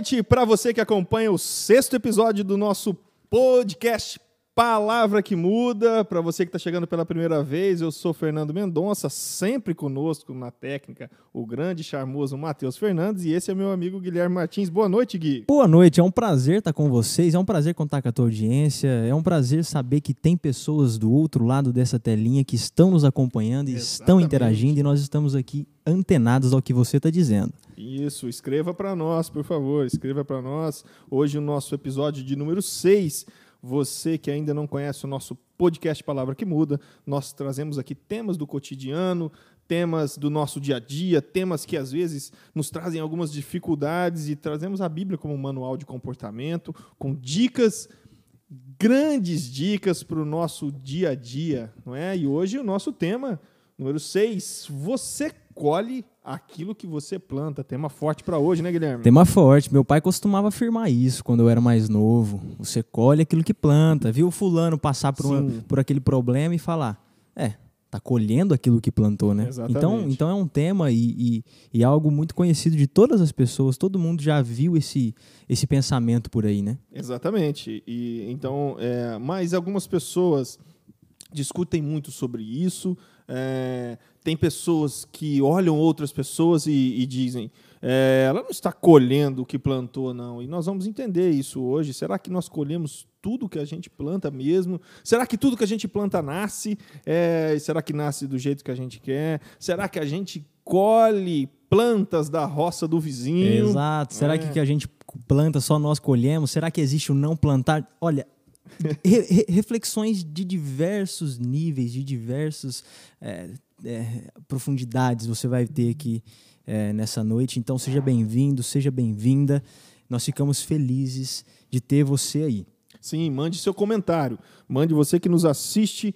Noite para você que acompanha o sexto episódio do nosso podcast Palavra que Muda. Para você que está chegando pela primeira vez, eu sou Fernando Mendonça, sempre conosco na técnica, o grande charmoso Matheus Fernandes, e esse é meu amigo Guilherme Martins. Boa noite, Gui. Boa noite, é um prazer estar com vocês, é um prazer contar com a tua audiência, é um prazer saber que tem pessoas do outro lado dessa telinha que estão nos acompanhando e Exatamente. estão interagindo e nós estamos aqui antenados ao que você está dizendo. Isso, escreva para nós, por favor, escreva para nós. Hoje o nosso episódio de número 6. Você que ainda não conhece o nosso podcast Palavra que Muda, nós trazemos aqui temas do cotidiano, temas do nosso dia a dia, temas que às vezes nos trazem algumas dificuldades e trazemos a Bíblia como um manual de comportamento, com dicas, grandes dicas para o nosso dia a dia, não é? E hoje o nosso tema, número 6, você colhe aquilo que você planta. Tema forte para hoje, né, Guilherme? Tema forte, meu pai costumava afirmar isso quando eu era mais novo. Você colhe aquilo que planta, viu o fulano passar por, uma- por aquele problema e falar, é, tá colhendo aquilo que plantou, né? Exatamente. Então, então é um tema e, e, e algo muito conhecido de todas as pessoas, todo mundo já viu esse, esse pensamento por aí, né? Exatamente. E então, é, mas algumas pessoas discutem muito sobre isso. É, tem pessoas que olham outras pessoas e, e dizem, é, ela não está colhendo o que plantou, não. E nós vamos entender isso hoje. Será que nós colhemos tudo que a gente planta mesmo? Será que tudo que a gente planta nasce? É, será que nasce do jeito que a gente quer? Será que a gente colhe plantas da roça do vizinho? Exato. Será É. que que a gente planta só nós colhemos? Será que existe o não plantar? Olha, re- re- reflexões de diversos níveis, de diversas é, é, profundidades você vai ter aqui é, nessa noite. Então seja bem-vindo, seja bem-vinda. Nós ficamos felizes de ter você aí. Sim, mande seu comentário. Mande você que nos assiste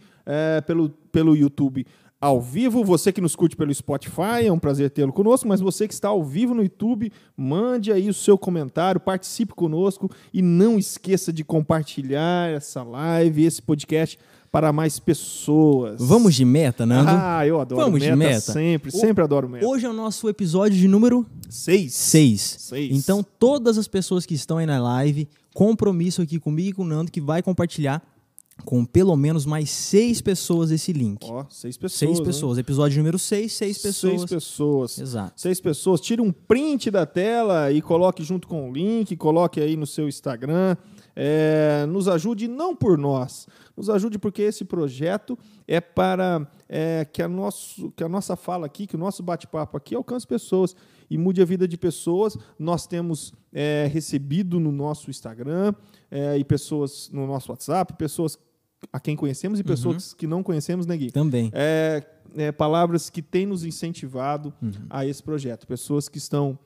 pelo, pelo YouTube ao vivo, você que nos curte pelo Spotify, é um prazer tê-lo conosco, mas você que está ao vivo no YouTube, mande aí o seu comentário, participe conosco e não esqueça de compartilhar essa live, esse podcast para mais pessoas. Vamos de meta, Nando? Ah, eu adoro Vamos de meta, meta? sempre, O- sempre adoro meta. Hoje é o nosso episódio de número Seis. 6. Seis. Então, todas as pessoas que estão aí na live, compromisso aqui comigo e com o Nando, que vai compartilhar com pelo menos mais seis pessoas esse link. Ó, seis pessoas. seis pessoas. Episódio número 6, seis pessoas. Seis pessoas. Exato. Seis pessoas. Tire um print da tela e coloque junto com o link, coloque aí no seu Instagram. É, nos ajude não por nós, nos ajude porque esse projeto é para é, que, a nosso, que a nossa fala aqui, que o nosso bate-papo aqui alcance pessoas e mude a vida de pessoas. Nós temos é, recebido no nosso Instagram é, e pessoas no nosso WhatsApp, pessoas a quem conhecemos e pessoas que não conhecemos, né, Gui? Também. é, é, palavras que têm nos incentivado a esse projeto. Pessoas que estão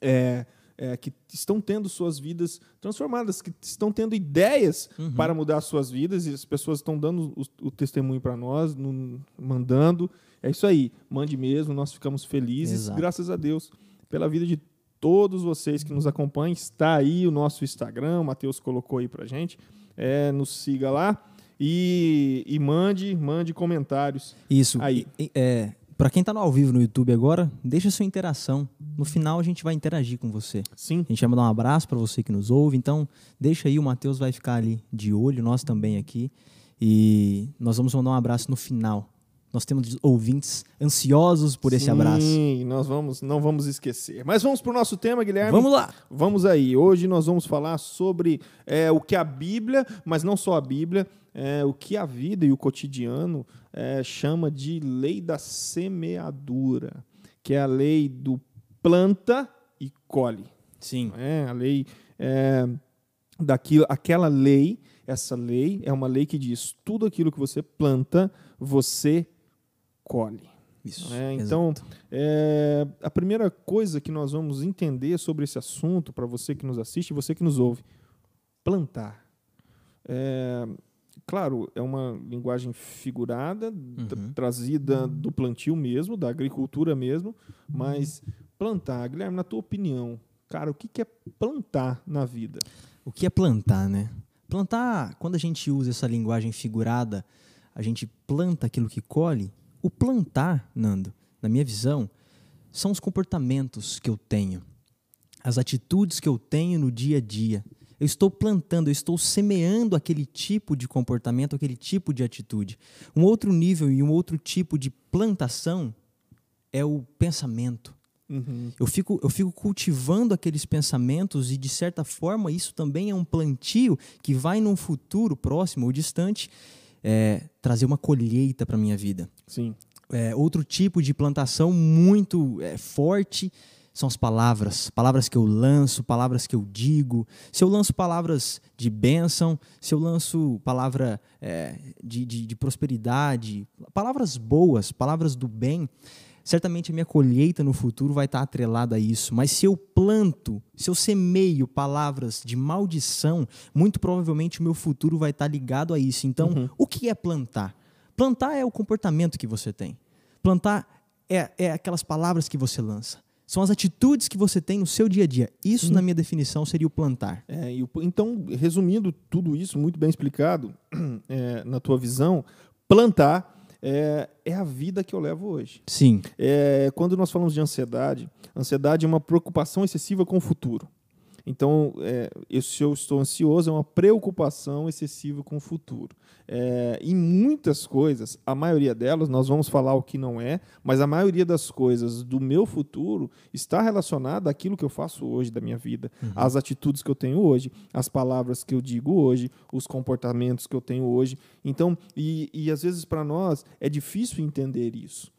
é, é, que estão tendo suas vidas transformadas, que estão tendo ideias para mudar suas vidas e as pessoas estão dando o, o testemunho para nós, no- mandando. É isso aí, mande mesmo, nós ficamos felizes, Exato. graças a Deus, pela vida de todos vocês que nos acompanham. Está aí o nosso Instagram, o Matheus colocou aí para gente. É, nos siga lá e, e mande, mande comentários. Isso. Aí. É, para quem tá no ao vivo no YouTube agora, deixa sua interação. No final a gente vai interagir com você. Sim, A gente vai mandar um abraço para você que nos ouve. Então, deixa aí, o Matheus vai ficar ali de olho, nós também aqui. E nós vamos mandar um abraço no final. Nós temos ouvintes ansiosos por esse abraço. Sim, nós vamos, não vamos esquecer. Mas vamos para o nosso tema, Guilherme. Vamos lá! Vamos aí. Hoje nós vamos falar sobre é, o que a Bíblia, mas não só a Bíblia, é, o que a vida e o cotidiano é, chama de lei da semeadura, que é a lei do planta e colhe. Sim. É, a lei é, daquilo, aquela lei, essa lei é uma lei que diz tudo aquilo que você planta, você colhe. Isso. É, então, é, a primeira coisa que nós vamos entender sobre esse assunto, para você que nos assiste e você que nos ouve, plantar. É, claro, é uma linguagem figurada, tra- Uhum. trazida do plantio mesmo, da agricultura mesmo, mas plantar, Guilherme, na tua opinião, cara, o que que é plantar na vida? O que é plantar, né? Plantar, quando a gente usa essa linguagem figurada, a gente planta aquilo que colhe. O plantar, Nando, na minha visão, são os comportamentos que eu tenho. as atitudes que eu tenho no dia a dia. Eu estou plantando, eu estou semeando aquele tipo de comportamento, aquele tipo de atitude. Um outro nível e um outro tipo de plantação é o pensamento. Uhum. Eu fico, eu fico cultivando aqueles pensamentos e, de certa forma, isso também é um plantio que vai, num futuro próximo ou distante, é, trazer uma colheita para a minha vida. Sim. É, outro tipo de plantação muito é, forte são as palavras, palavras que eu lanço, palavras que eu digo. Se eu lanço palavras de bênção, se eu lanço palavra é, de, de, de prosperidade, palavras boas, palavras do bem, certamente a minha colheita no futuro vai estar atrelada a isso. Mas se eu planto, se eu semeio palavras de maldição, muito provavelmente o meu futuro vai estar ligado a isso. Então, Uhum. o que é plantar? Plantar é o comportamento que você tem. Plantar é, é aquelas palavras que você lança. São as atitudes que você tem no seu dia a dia. Isso, na minha definição, seria o plantar. É, e então, resumindo tudo isso, muito bem explicado, é, na tua visão, plantar é, é a vida que eu levo hoje. Sim. É, quando nós falamos de ansiedade, ansiedade é uma preocupação excessiva com o futuro. Então, é, eu- se eu estou ansioso, é uma preocupação excessiva com o futuro. É, em muitas coisas, a maioria delas, nós vamos falar o que não é, mas a maioria das coisas do meu futuro está relacionada àquilo que eu faço hoje da minha vida, às atitudes que eu tenho hoje, às palavras que eu digo hoje, os comportamentos que eu tenho hoje. Então, e, e às vezes para nós é difícil entender isso.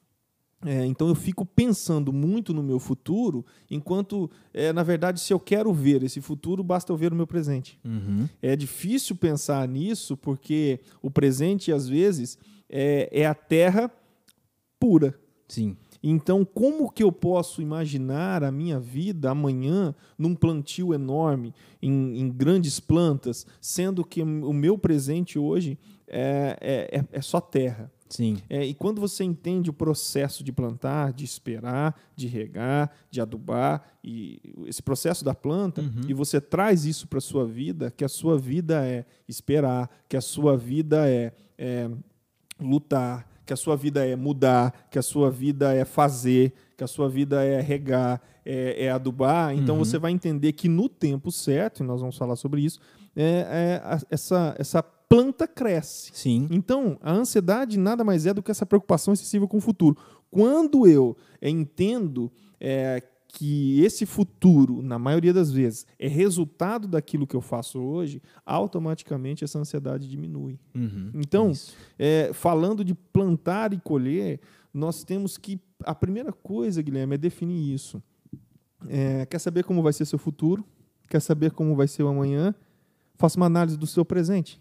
É, então eu fico pensando muito no meu futuro, enquanto, é, na verdade, se eu quero ver esse futuro, basta eu ver o meu presente. Uhum. É difícil pensar nisso, porque o presente, às vezes, é, é a terra pura. Sim. Então, como que eu posso imaginar a minha vida amanhã num plantio enorme, em, em grandes plantas, sendo que o meu presente hoje é, é, é- é só terra? Sim. É, e quando você entende o processo de plantar, de esperar, de regar, de adubar, e esse processo da planta, e você traz isso para a sua vida, que a sua vida é esperar, que a sua vida é, é lutar, que a sua vida é mudar, que a sua vida é fazer, que a sua vida é regar, é, é adubar, então você vai entender que no tempo certo, e nós vamos falar sobre isso, é, é, a- essa, essa planta cresce. Sim. Então, a ansiedade nada mais é do que essa preocupação excessiva com o futuro. Quando eu entendo eh, que esse futuro, na maioria das vezes, é resultado daquilo que eu faço hoje, automaticamente essa ansiedade diminui. Uhum. Então, Isso. eh, falando de plantar e colher, nós temos que. A primeira coisa, Guilherme, é definir isso. Eh, quer saber como vai ser seu futuro? Quer saber como vai ser o amanhã? Faça uma análise do seu presente.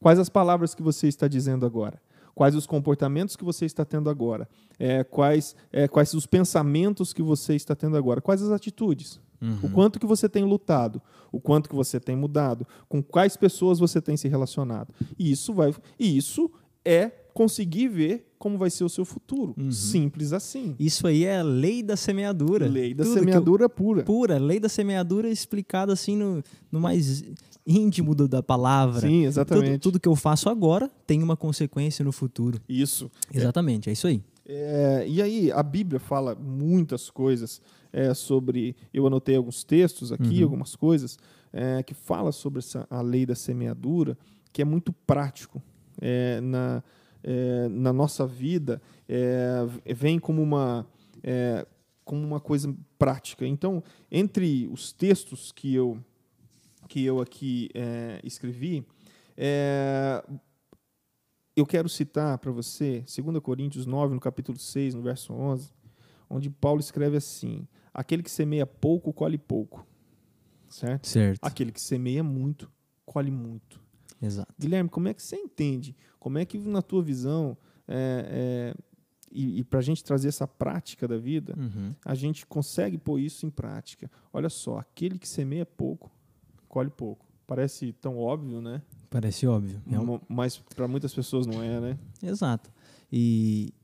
Quais as palavras que você está dizendo agora? Quais os comportamentos que você está tendo agora? É, quais, é, quais os pensamentos que você está tendo agora? Quais as atitudes? O quanto que você tem lutado? O quanto que você tem mudado? Com quais pessoas você tem se relacionado? E isso vai, e isso é conseguir ver como vai ser o seu futuro. Simples assim. Isso aí é a lei da semeadura. Lei da Tudo que eu- semeadura pura. pura, lei da semeadura explicada assim no, no mais íntimo do- da palavra. Sim, Tudo, exatamente. tudo que eu faço agora tem uma consequência no futuro. Isso. Exatamente, é isso aí. É, e aí, a Bíblia fala muitas coisas é, sobre. Eu anotei alguns textos aqui, algumas coisas, é, que fala sobre essa, a lei da semeadura, que é muito prático é, na, é, na nossa vida, é, vem como uma, é, como uma coisa prática. Então, entre os textos que eu, que eu aqui é, escrevi, é, eu quero citar para você 2 Coríntios 9, no capítulo 6, no verso 11, onde Paulo escreve assim: Aquele que semeia pouco, colhe pouco. Certo? Certo. Aquele que semeia muito, colhe muito. Exato. Guilherme, como é que você entende? Como é que, na tua visão, é, é, e, e para a gente trazer essa prática da vida, Uhum. a gente consegue pôr isso em prática? Olha só, aquele que semeia pouco, colhe pouco. Parece tão óbvio, né? Parece óbvio. É Mas para muitas pessoas não é, né? Exato. E,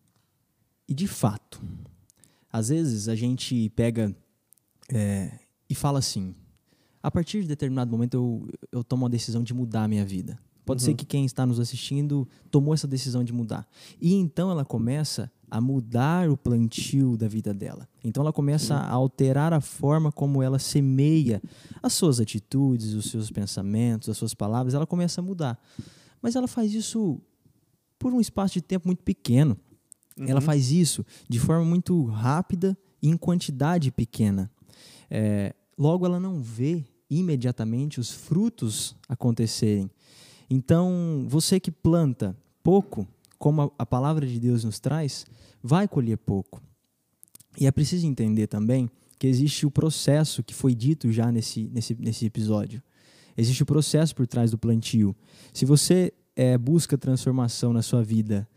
e de fato, às vezes a gente pega é, e fala assim: a partir de determinado momento eu, eu tomo uma decisão de mudar a minha vida. Pode ser Uhum. que quem está nos assistindo tomou essa decisão de mudar. E então ela começa a mudar o plantio da vida dela. Então ela começa a alterar a forma como ela semeia as suas atitudes, os seus pensamentos, as suas palavras, ela começa a mudar. Mas ela faz isso por um espaço de tempo muito pequeno. Uhum. Ela faz isso de forma muito rápida e em quantidade pequena. É, logo, ela não vê imediatamente os frutos acontecerem. Então, você que planta pouco, como a, a palavra de Deus nos traz, vai colher pouco. E é preciso entender também que existe o processo que foi dito já nesse, nesse, nesse episódio. Existe o processo por trás do plantio. Se você é, busca transformação na sua vida,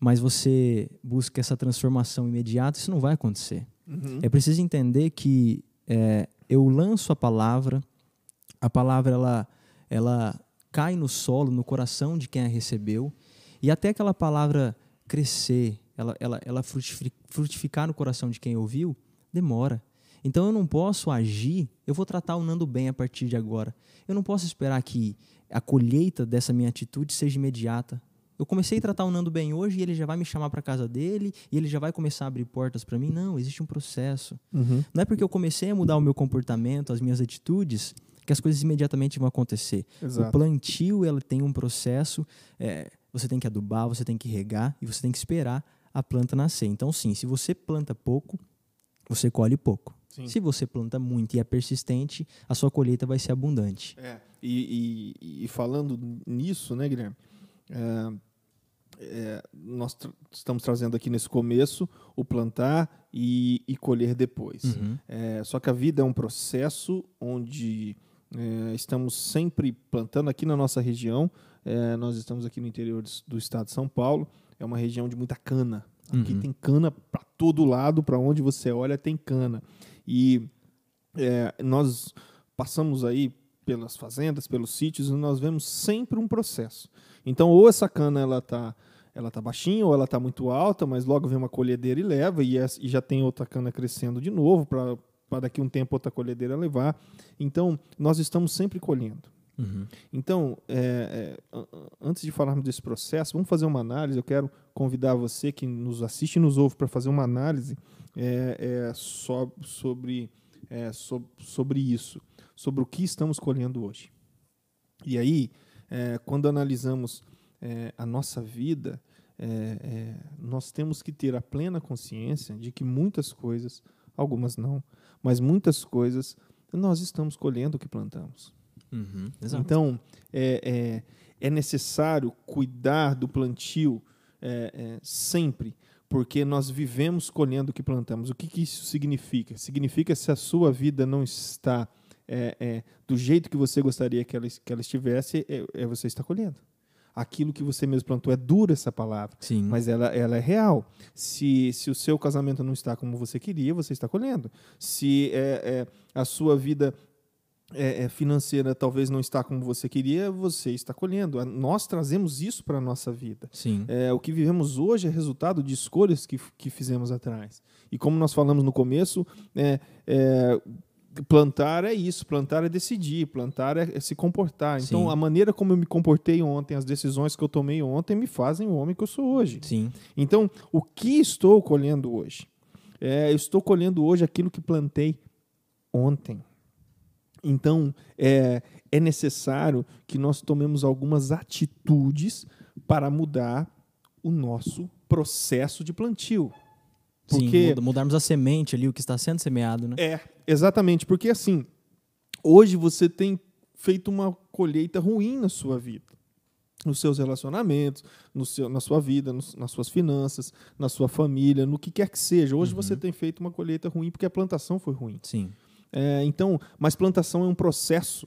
mas você busca essa transformação imediata, isso não vai acontecer. Uhum. É preciso entender que é, eu lanço a palavra, a palavra ela, ela cai no solo, no coração de quem a recebeu, e até aquela palavra crescer, ela, ela, ela frutificar no coração de quem ouviu, demora. Então eu não posso agir, eu vou tratar o Nando bem a partir de agora. Eu não posso esperar que a colheita dessa minha atitude seja imediata. Eu comecei a tratar o Nando bem hoje e ele já vai me chamar para casa dele e ele já vai começar a abrir portas para mim. Não, existe um processo. Uhum. Não é porque eu comecei a mudar o meu comportamento, as minhas atitudes, que as coisas imediatamente vão acontecer. Exato. O plantio ela tem um processo. É, você tem que adubar, você tem que regar e você tem que esperar a planta nascer. Então, sim, se você planta pouco, você colhe pouco. Sim. Se você planta muito e é persistente, a sua colheita vai ser abundante. É, e, e, e falando nisso, né, Guilherme? É, é, nós tra estamos trazendo aqui nesse começo o plantar e, e colher depois. Uhum. É, só que a vida é um processo onde é, estamos sempre plantando aqui na nossa região. É, nós estamos aqui no interior do estado de São Paulo. É uma região de muita cana. Aqui uhum. tem cana para todo lado, para onde você olha tem cana. E é, nós passamos aí pelas fazendas, pelos sítios, e nós vemos sempre um processo. Então, ou essa cana ela está ela tá baixinha ou ela está muito alta, mas logo vem uma colhedeira e leva, e, essa, e já tem outra cana crescendo de novo para daqui um tempo outra colhedeira levar. Então, nós estamos sempre colhendo. Uhum. Então, é, é, antes de falarmos desse processo, vamos fazer uma análise. Eu quero convidar você que nos assiste e nos ouve para fazer uma análise é, é so, sobre, é, so, sobre isso, sobre o que estamos colhendo hoje. E aí, é, quando analisamos a nossa vida, nós temos que ter a plena consciência de que muitas coisas, algumas não, mas muitas coisas nós estamos colhendo o que plantamos. Uhum, então, é, é, é, necessário cuidar do plantio é, é, sempre, porque nós vivemos colhendo o que plantamos. O que, que isso significa? Significa se a sua vida não está é, é, do jeito que você gostaria que ela, que ela estivesse, é, você está colhendo aquilo que você mesmo plantou. É dura essa palavra, Sim. mas ela, ela é real. Se, se o seu casamento não está como você queria, você está colhendo. Se é, é, a sua vida é, é, financeira talvez não está como você queria, você está colhendo. Nós trazemos isso para a nossa vida. Sim. É, o que vivemos hoje é resultado de escolhas que, que fizemos atrás. E como nós falamos no começo, é, é plantar é isso, plantar é decidir, plantar é, é se comportar. Então, Sim. a maneira como eu me comportei ontem, as decisões que eu tomei ontem me fazem o homem que eu sou hoje. Sim. Então, o que estou colhendo hoje? É, eu estou colhendo hoje aquilo que plantei ontem. Então, é, é necessário que nós tomemos algumas atitudes para mudar o nosso processo de plantio. Porque, Sim, mudarmos a semente ali, o que está sendo semeado, né? É, exatamente. Porque, assim, hoje você tem feito uma colheita ruim na sua vida. Nos seus relacionamentos, no seu, na sua vida, nos, nas suas finanças, na sua família, no que quer que seja. Hoje uhum. você tem feito uma colheita ruim porque a plantação foi ruim. Sim. É, então, mas plantação é um processo.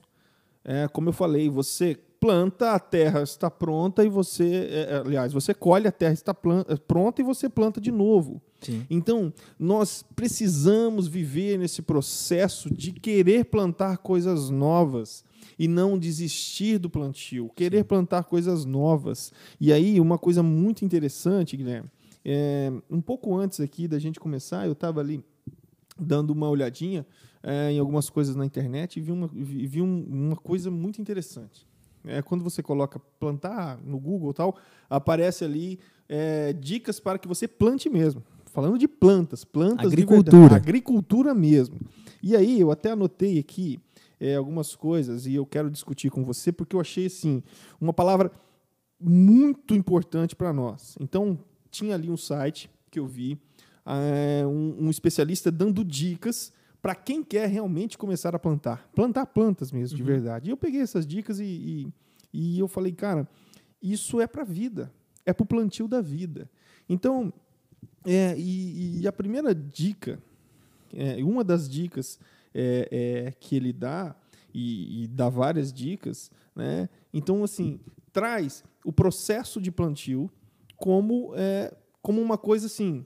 É, como eu falei, você planta, a terra está pronta e você, é, é aliás, você colhe, a terra está planta, é, pronta e você planta de novo. Sim. Então, nós precisamos viver nesse processo de querer plantar coisas novas e não desistir do plantio, querer Sim. plantar coisas novas. E aí, uma coisa muito interessante, Guilherme, é, um pouco antes aqui da gente começar, eu estava ali dando uma olhadinha é, em algumas coisas na internet e vi uma, vi um, uma coisa muito interessante. É, quando você coloca plantar no Google tal, aparece ali é, dicas para que você plante mesmo. Falando de plantas, plantas Agricultura. agricultura mesmo. E aí eu até anotei aqui é, algumas coisas e eu quero discutir com você porque eu achei assim uma palavra muito importante para nós. Então tinha ali um site que eu vi é, um, um especialista dando dicas para quem quer realmente começar a plantar. Plantar plantas mesmo, de verdade. E eu peguei essas dicas e, e, e eu falei, cara, isso é para a vida. É para o plantio da vida. Então, é, e, e a primeira dica, é, uma das dicas é, é, que ele dá, e, e dá várias dicas, né? Então, assim, traz o processo de plantio como, é, como uma coisa assim.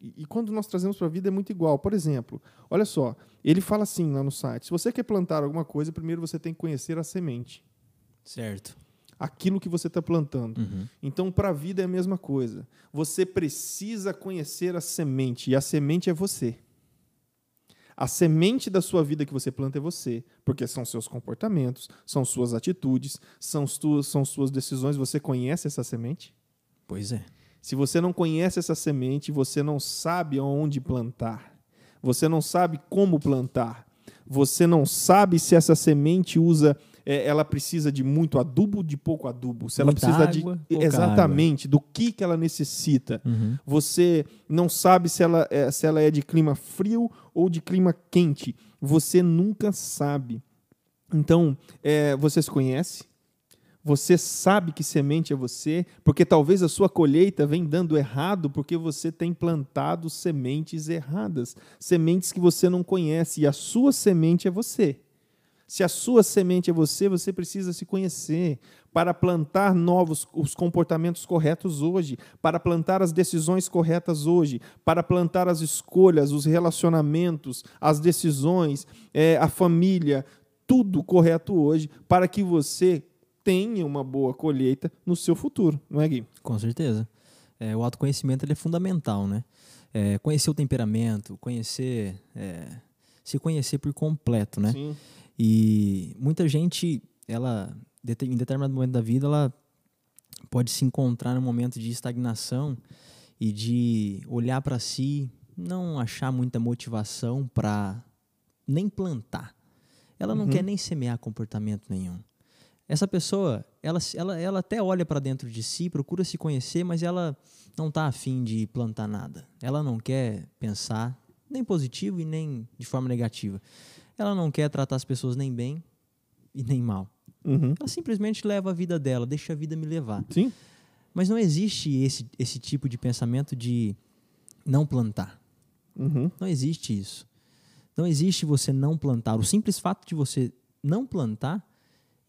E quando nós trazemos para a vida é muito igual. Por exemplo, olha só, ele fala assim lá no site: se você quer plantar alguma coisa, primeiro você tem que conhecer a semente, Certo. aquilo que você está plantando. Uhum. Então, para a vida é a mesma coisa. Você precisa conhecer a semente, e a semente é você. A semente da sua vida que você planta é você, porque são seus comportamentos, são suas atitudes, são, suas, são suas decisões. Você conhece essa semente? Pois é. Se você não conhece essa semente, você não sabe onde plantar. Você não sabe como plantar. Você não sabe se essa semente usa, é, ela precisa de muito adubo, de pouco adubo. Se ela Muita precisa água, de exatamente do que que ela necessita. Uhum. Você não sabe se ela, é, se ela é de clima frio ou de clima quente. Você nunca sabe. Então, é, você se conhece, você sabe que semente é você, porque talvez a sua colheita vem dando errado porque você tem plantado sementes erradas, sementes que você não conhece, e a sua semente é você. Se a sua semente é você, você precisa se conhecer para plantar novos os comportamentos corretos hoje, para plantar as decisões corretas hoje, para plantar as escolhas, os relacionamentos, as decisões, eh, a família, tudo correto hoje, para que você tenha uma boa colheita no seu futuro, não é, Gui? Com certeza. É, o autoconhecimento ele é fundamental, né? É, conhecer o temperamento, conhecer, é, se conhecer por completo, né? Sim. E muita gente, ela, em determinado momento da vida, ela pode se encontrar num momento de estagnação e de olhar para si, não achar muita motivação para nem plantar. Ela não Uhum. quer nem semear comportamento nenhum. Essa pessoa, ela, ela, ela até olha para dentro de si, procura se conhecer, mas ela não está afim de plantar nada. Ela não quer pensar nem positivo e nem de forma negativa. Ela não quer tratar as pessoas nem bem e nem mal. Uhum. Ela simplesmente leva a vida dela, deixa a vida me levar. Sim. Mas não existe esse, esse tipo de pensamento de não plantar. Uhum. Não existe isso. Não existe você não plantar. O simples fato de você não plantar,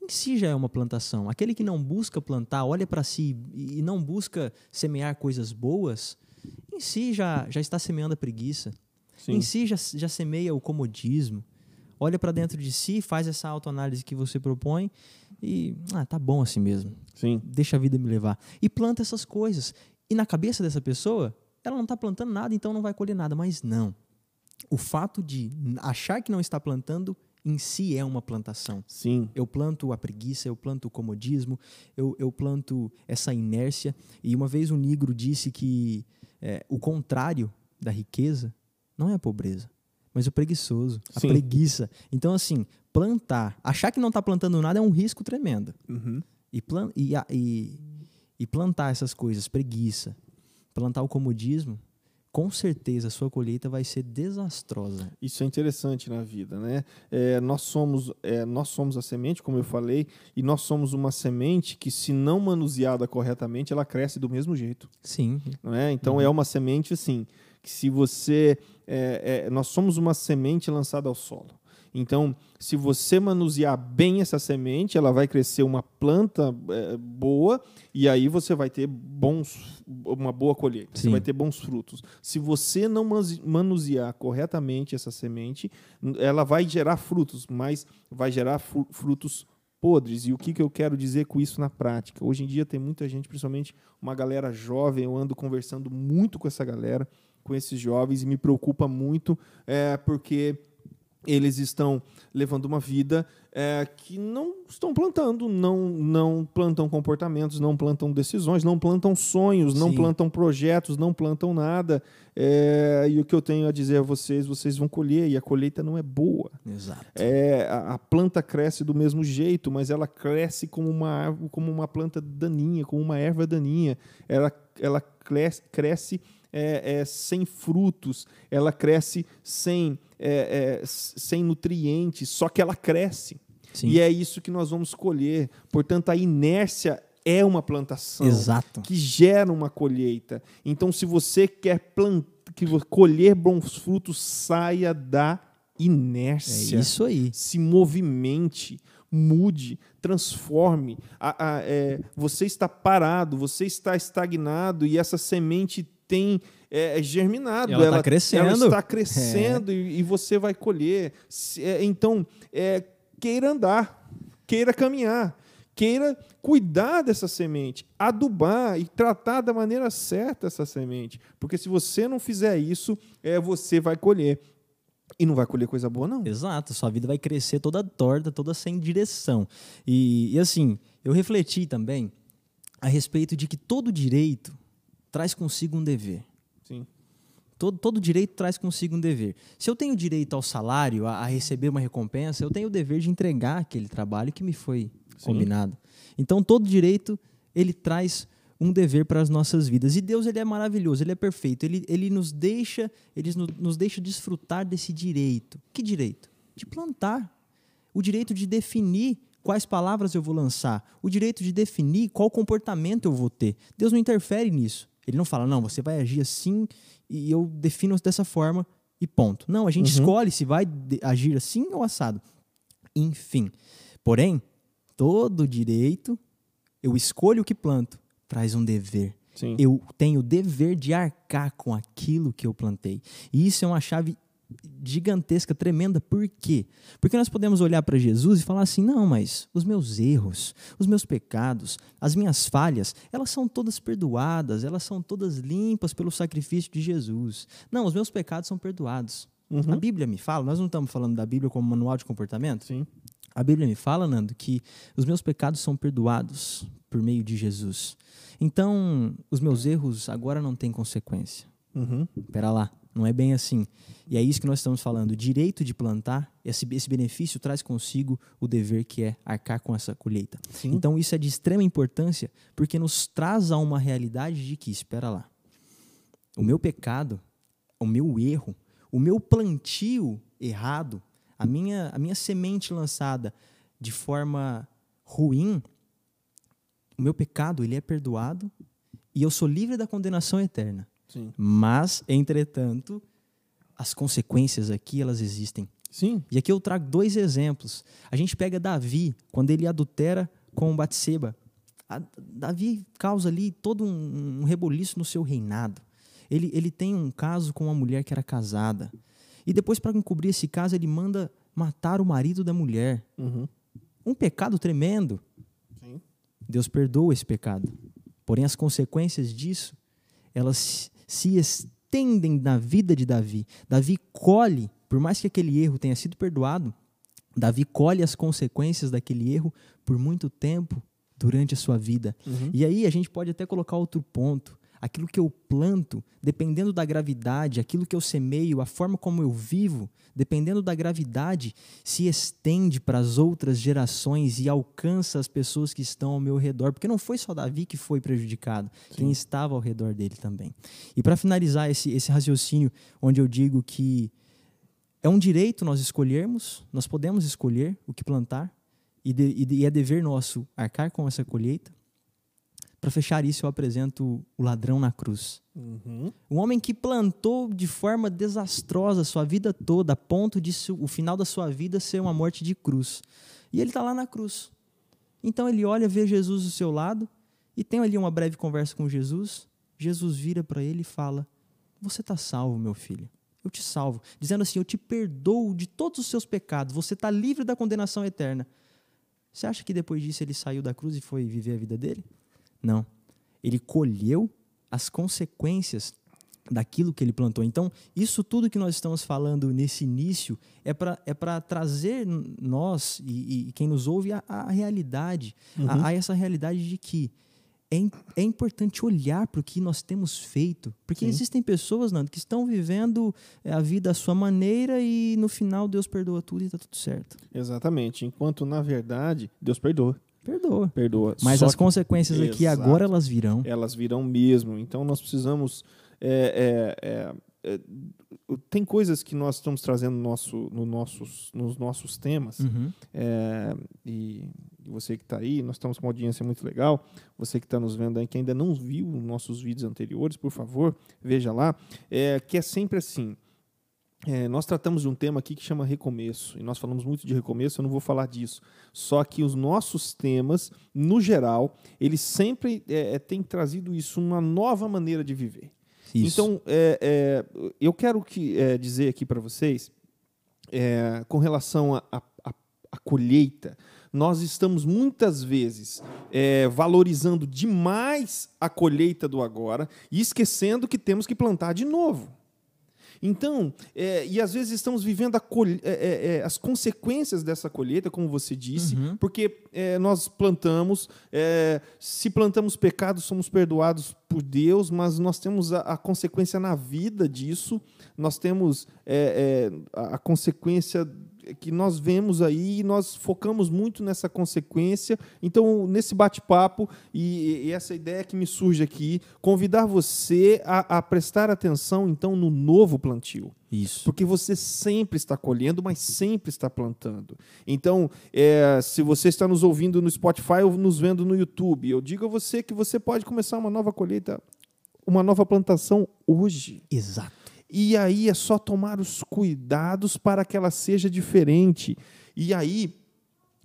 em si já é uma plantação. Aquele que não busca plantar, olha para si e não busca semear coisas boas, em si já, já está semeando a preguiça. Sim. Em si já, já semeia o comodismo. Olha para dentro de si, faz essa autoanálise que você propõe e, ah, tá bom assim mesmo. Sim. Deixa a vida me levar. E planta essas coisas. E na cabeça dessa pessoa, ela não está plantando nada, então não vai colher nada. Mas não. O fato de achar que não está plantando em si é uma plantação. Sim. Eu planto a preguiça, eu planto o comodismo, eu, eu planto essa inércia. E uma vez um negro disse que é, o contrário da riqueza não é a pobreza, mas o preguiçoso, a Sim. preguiça. Então, assim, plantar, achar que não está plantando nada é um risco tremendo. Uhum. E, plan e, e, e plantar essas coisas, preguiça, plantar o comodismo, com certeza a sua colheita vai ser desastrosa. Isso é interessante na vida, né? É, nós somos é, nós somos a semente, como eu falei, e nós somos uma semente que, se não manuseada corretamente, ela cresce do mesmo jeito, Sim, não é? Então é uma semente assim que se você é, é, nós somos uma semente lançada ao solo. Então, se você manusear bem essa semente, ela vai crescer uma planta é, boa e aí você vai ter bons, uma boa colheita. Você Sim. vai ter bons frutos. Se você não manu- manusear corretamente essa semente, ela vai gerar frutos, mas vai gerar fru- frutos podres. E o que, que eu quero dizer com isso na prática? Hoje em dia tem muita gente, principalmente uma galera jovem, eu ando conversando muito com essa galera, com esses jovens, e me preocupa muito, é, porque eles estão levando uma vida é, que não estão plantando, não, não plantam comportamentos, não plantam decisões, não plantam sonhos, não Sim. plantam projetos, não plantam nada. É, e o que eu tenho a dizer a vocês, vocês vão colher, e a colheita não é boa. Exato. É, a, a planta cresce do mesmo jeito, mas ela cresce como uma, como uma planta daninha, como uma erva daninha. Ela, ela cresce, cresce é, é, sem frutos, ela cresce sem, é, é, sem nutrientes, só que ela cresce. Sim. E é isso que nós vamos colher. Portanto, a inércia é uma plantação Exato. que gera uma colheita. Então, se você quer plant... que colher bons frutos, saia da É inércia. isso aí. Se movimente, mude, transforme. A- a- é, você está parado, você está estagnado e essa semente tem é, germinado. Ela está crescendo. Ela está crescendo e, e você vai colher. Se- é, então, é, queira andar, queira caminhar, queira cuidar dessa semente, adubar e tratar da maneira certa essa semente. Porque se você não fizer isso, é, você vai colher. E não vai colher coisa boa, não. Exato, sua vida vai crescer toda torta, toda sem direção. E, e assim, eu refleti também a respeito de que todo direito traz consigo um dever. Sim. Todo, todo direito traz consigo um dever. Se eu tenho direito ao salário, a, a receber uma recompensa, eu tenho o dever de entregar aquele trabalho que me foi Sim. combinado. Então, todo direito, ele traz um dever para as nossas vidas. E Deus, ele é maravilhoso, ele é perfeito. Ele, ele nos deixa, ele no- nos deixa desfrutar desse direito. Que direito? De plantar. O direito de definir quais palavras eu vou lançar. O direito de definir qual comportamento eu vou ter. Deus não interfere nisso. Ele não fala, não, você vai agir assim e eu defino dessa forma e ponto. Não, a gente Uhum. escolhe se vai agir assim ou assado. Enfim. Porém, todo direito, eu escolho o que planto, traz um dever. Sim. Eu tenho o dever de arcar com aquilo que eu plantei. E isso é uma chave gigantesca, tremenda. Por quê? Porque nós podemos olhar para Jesus e falar assim: não, mas os meus erros, os meus pecados, as minhas falhas, elas são todas perdoadas, elas são todas limpas pelo sacrifício de Jesus. Não, os meus pecados são perdoados. Uhum. A Bíblia me fala, nós não estamos falando da Bíblia como manual de comportamento? Sim. A Bíblia me fala, Nando, que os meus pecados são perdoados por meio de Jesus. Então, os meus erros agora não têm consequência. Uhum. Pera lá, não é bem assim. E é isso que nós estamos falando. O direito de plantar, esse, esse benefício traz consigo o dever que é arcar com essa colheita. Sim. Então, isso é de extrema importância porque nos traz a uma realidade de que, espera lá, o meu pecado, o meu erro, o meu plantio errado, a minha, a minha semente lançada de forma ruim, o meu pecado ele é perdoado e eu sou livre da condenação eterna. Sim. Mas, entretanto, as consequências aqui elas existem. Sim. E aqui eu trago dois exemplos. A gente pega Davi, quando ele adultera com Batseba. A- Davi causa ali todo um, um reboliço no seu reinado. Ele, ele tem um caso com uma mulher que era casada. E depois, para encobrir esse caso, ele manda matar o marido da mulher. Uhum. Um pecado tremendo. Sim. Deus perdoa esse pecado. Porém, as consequências disso, elas se estendem na vida de Davi. Davi colhe, por mais que aquele erro tenha sido perdoado, Davi colhe as consequências daquele erro por muito tempo durante a sua vida. Uhum. E aí a gente pode até colocar outro ponto. Aquilo que eu planto, dependendo da gravidade, aquilo que eu semeio, a forma como eu vivo, dependendo da gravidade, se estende para as outras gerações e alcança as pessoas que estão ao meu redor. Porque não foi só Davi que foi prejudicado, quem estava ao redor dele também. E para finalizar esse, esse raciocínio, onde eu digo que é um direito nós escolhermos, nós podemos escolher o que plantar, e de- e é dever nosso arcar com essa colheita. Para fechar isso, eu apresento o ladrão na cruz. Uhum. Um homem que plantou de forma desastrosa a sua vida toda, a ponto de o final da sua vida ser uma morte de cruz. E ele está lá na cruz. Então ele olha, vê Jesus do seu lado e tem ali uma breve conversa com Jesus. Jesus vira para ele e fala: Você está salvo, meu filho. Eu te salvo. Dizendo assim: Eu te perdoo de todos os seus pecados. Você está livre da condenação eterna. Você acha que depois disso ele saiu da cruz e foi viver a vida dele? Não. Ele colheu as consequências daquilo que ele plantou. Então, isso tudo que nós estamos falando nesse início é para é trazer nós e, e, quem nos ouve a, a realidade, uhum. a, a, essa realidade de que é, é importante olhar para o que nós temos feito, porque Sim. existem pessoas, Nando, que estão vivendo é, a vida à sua maneira e no final Deus perdoa tudo e está tudo certo. Exatamente. Enquanto, na verdade, Deus perdoa. Perdoa. Perdoa. Mas Só as que... consequências aqui Exato. agora elas virão. Elas virão mesmo. Então nós precisamos é, é, é, é, tem coisas que nós estamos trazendo no nosso, no nossos, nos nossos temas, uhum. é, e você que está aí, nós estamos com uma audiência muito legal, você que está nos vendo aí, que ainda não viu nossos vídeos anteriores, por favor, veja lá, é, que é sempre assim, é, nós tratamos de um tema aqui que chama recomeço, e nós falamos muito de recomeço, eu não vou falar disso. Só que os nossos temas, no geral, eles sempre é, é têm trazido isso, uma nova maneira de viver. Isso. Então, é, é, eu quero que, é, dizer aqui para vocês, é, com relação à colheita, nós estamos muitas vezes é, valorizando demais a colheita do agora e esquecendo que temos que plantar de novo. Então, é, e às vezes estamos vivendo é, é, é, as consequências dessa colheita, como você disse, uhum. porque é, nós plantamos, é, se plantamos pecados, somos perdoados por Deus, mas nós temos a, a consequência na vida disso, nós temos a, a consequência que nós vemos aí e nós focamos muito nessa consequência. Então, nesse bate-papo e, e, essa ideia que me surge aqui, convidar você a, a, prestar atenção então no novo plantio. Isso. Porque você sempre está colhendo, mas sempre está plantando. Então, é, se você está nos ouvindo no Spotify ou nos vendo no YouTube, eu digo a você que você pode começar uma nova colheita, uma nova plantação hoje. Exato. E aí é só tomar os cuidados para que ela seja diferente. E aí,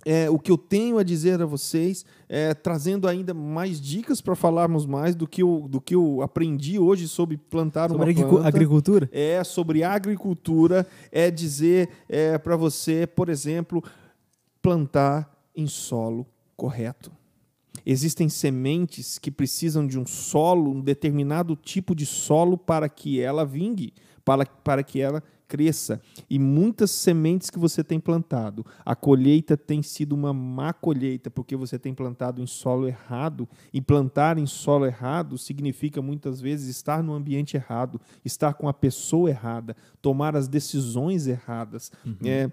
é, o que eu tenho a dizer a vocês, é, trazendo ainda mais dicas para falarmos mais do que, eu, do que eu aprendi hoje sobre plantar sobre uma planta. agricultura? É, sobre agricultura, é dizer é, para você, por exemplo, plantar em solo correto. Existem sementes que precisam de um solo, um determinado tipo de solo para que ela vingue, para, para que ela cresça. E muitas sementes que você tem plantado, a colheita tem sido uma má colheita, porque você tem plantado em solo errado. E plantar em solo errado significa muitas vezes estar no ambiente errado, estar com a pessoa errada, tomar as decisões erradas. Uhum. É,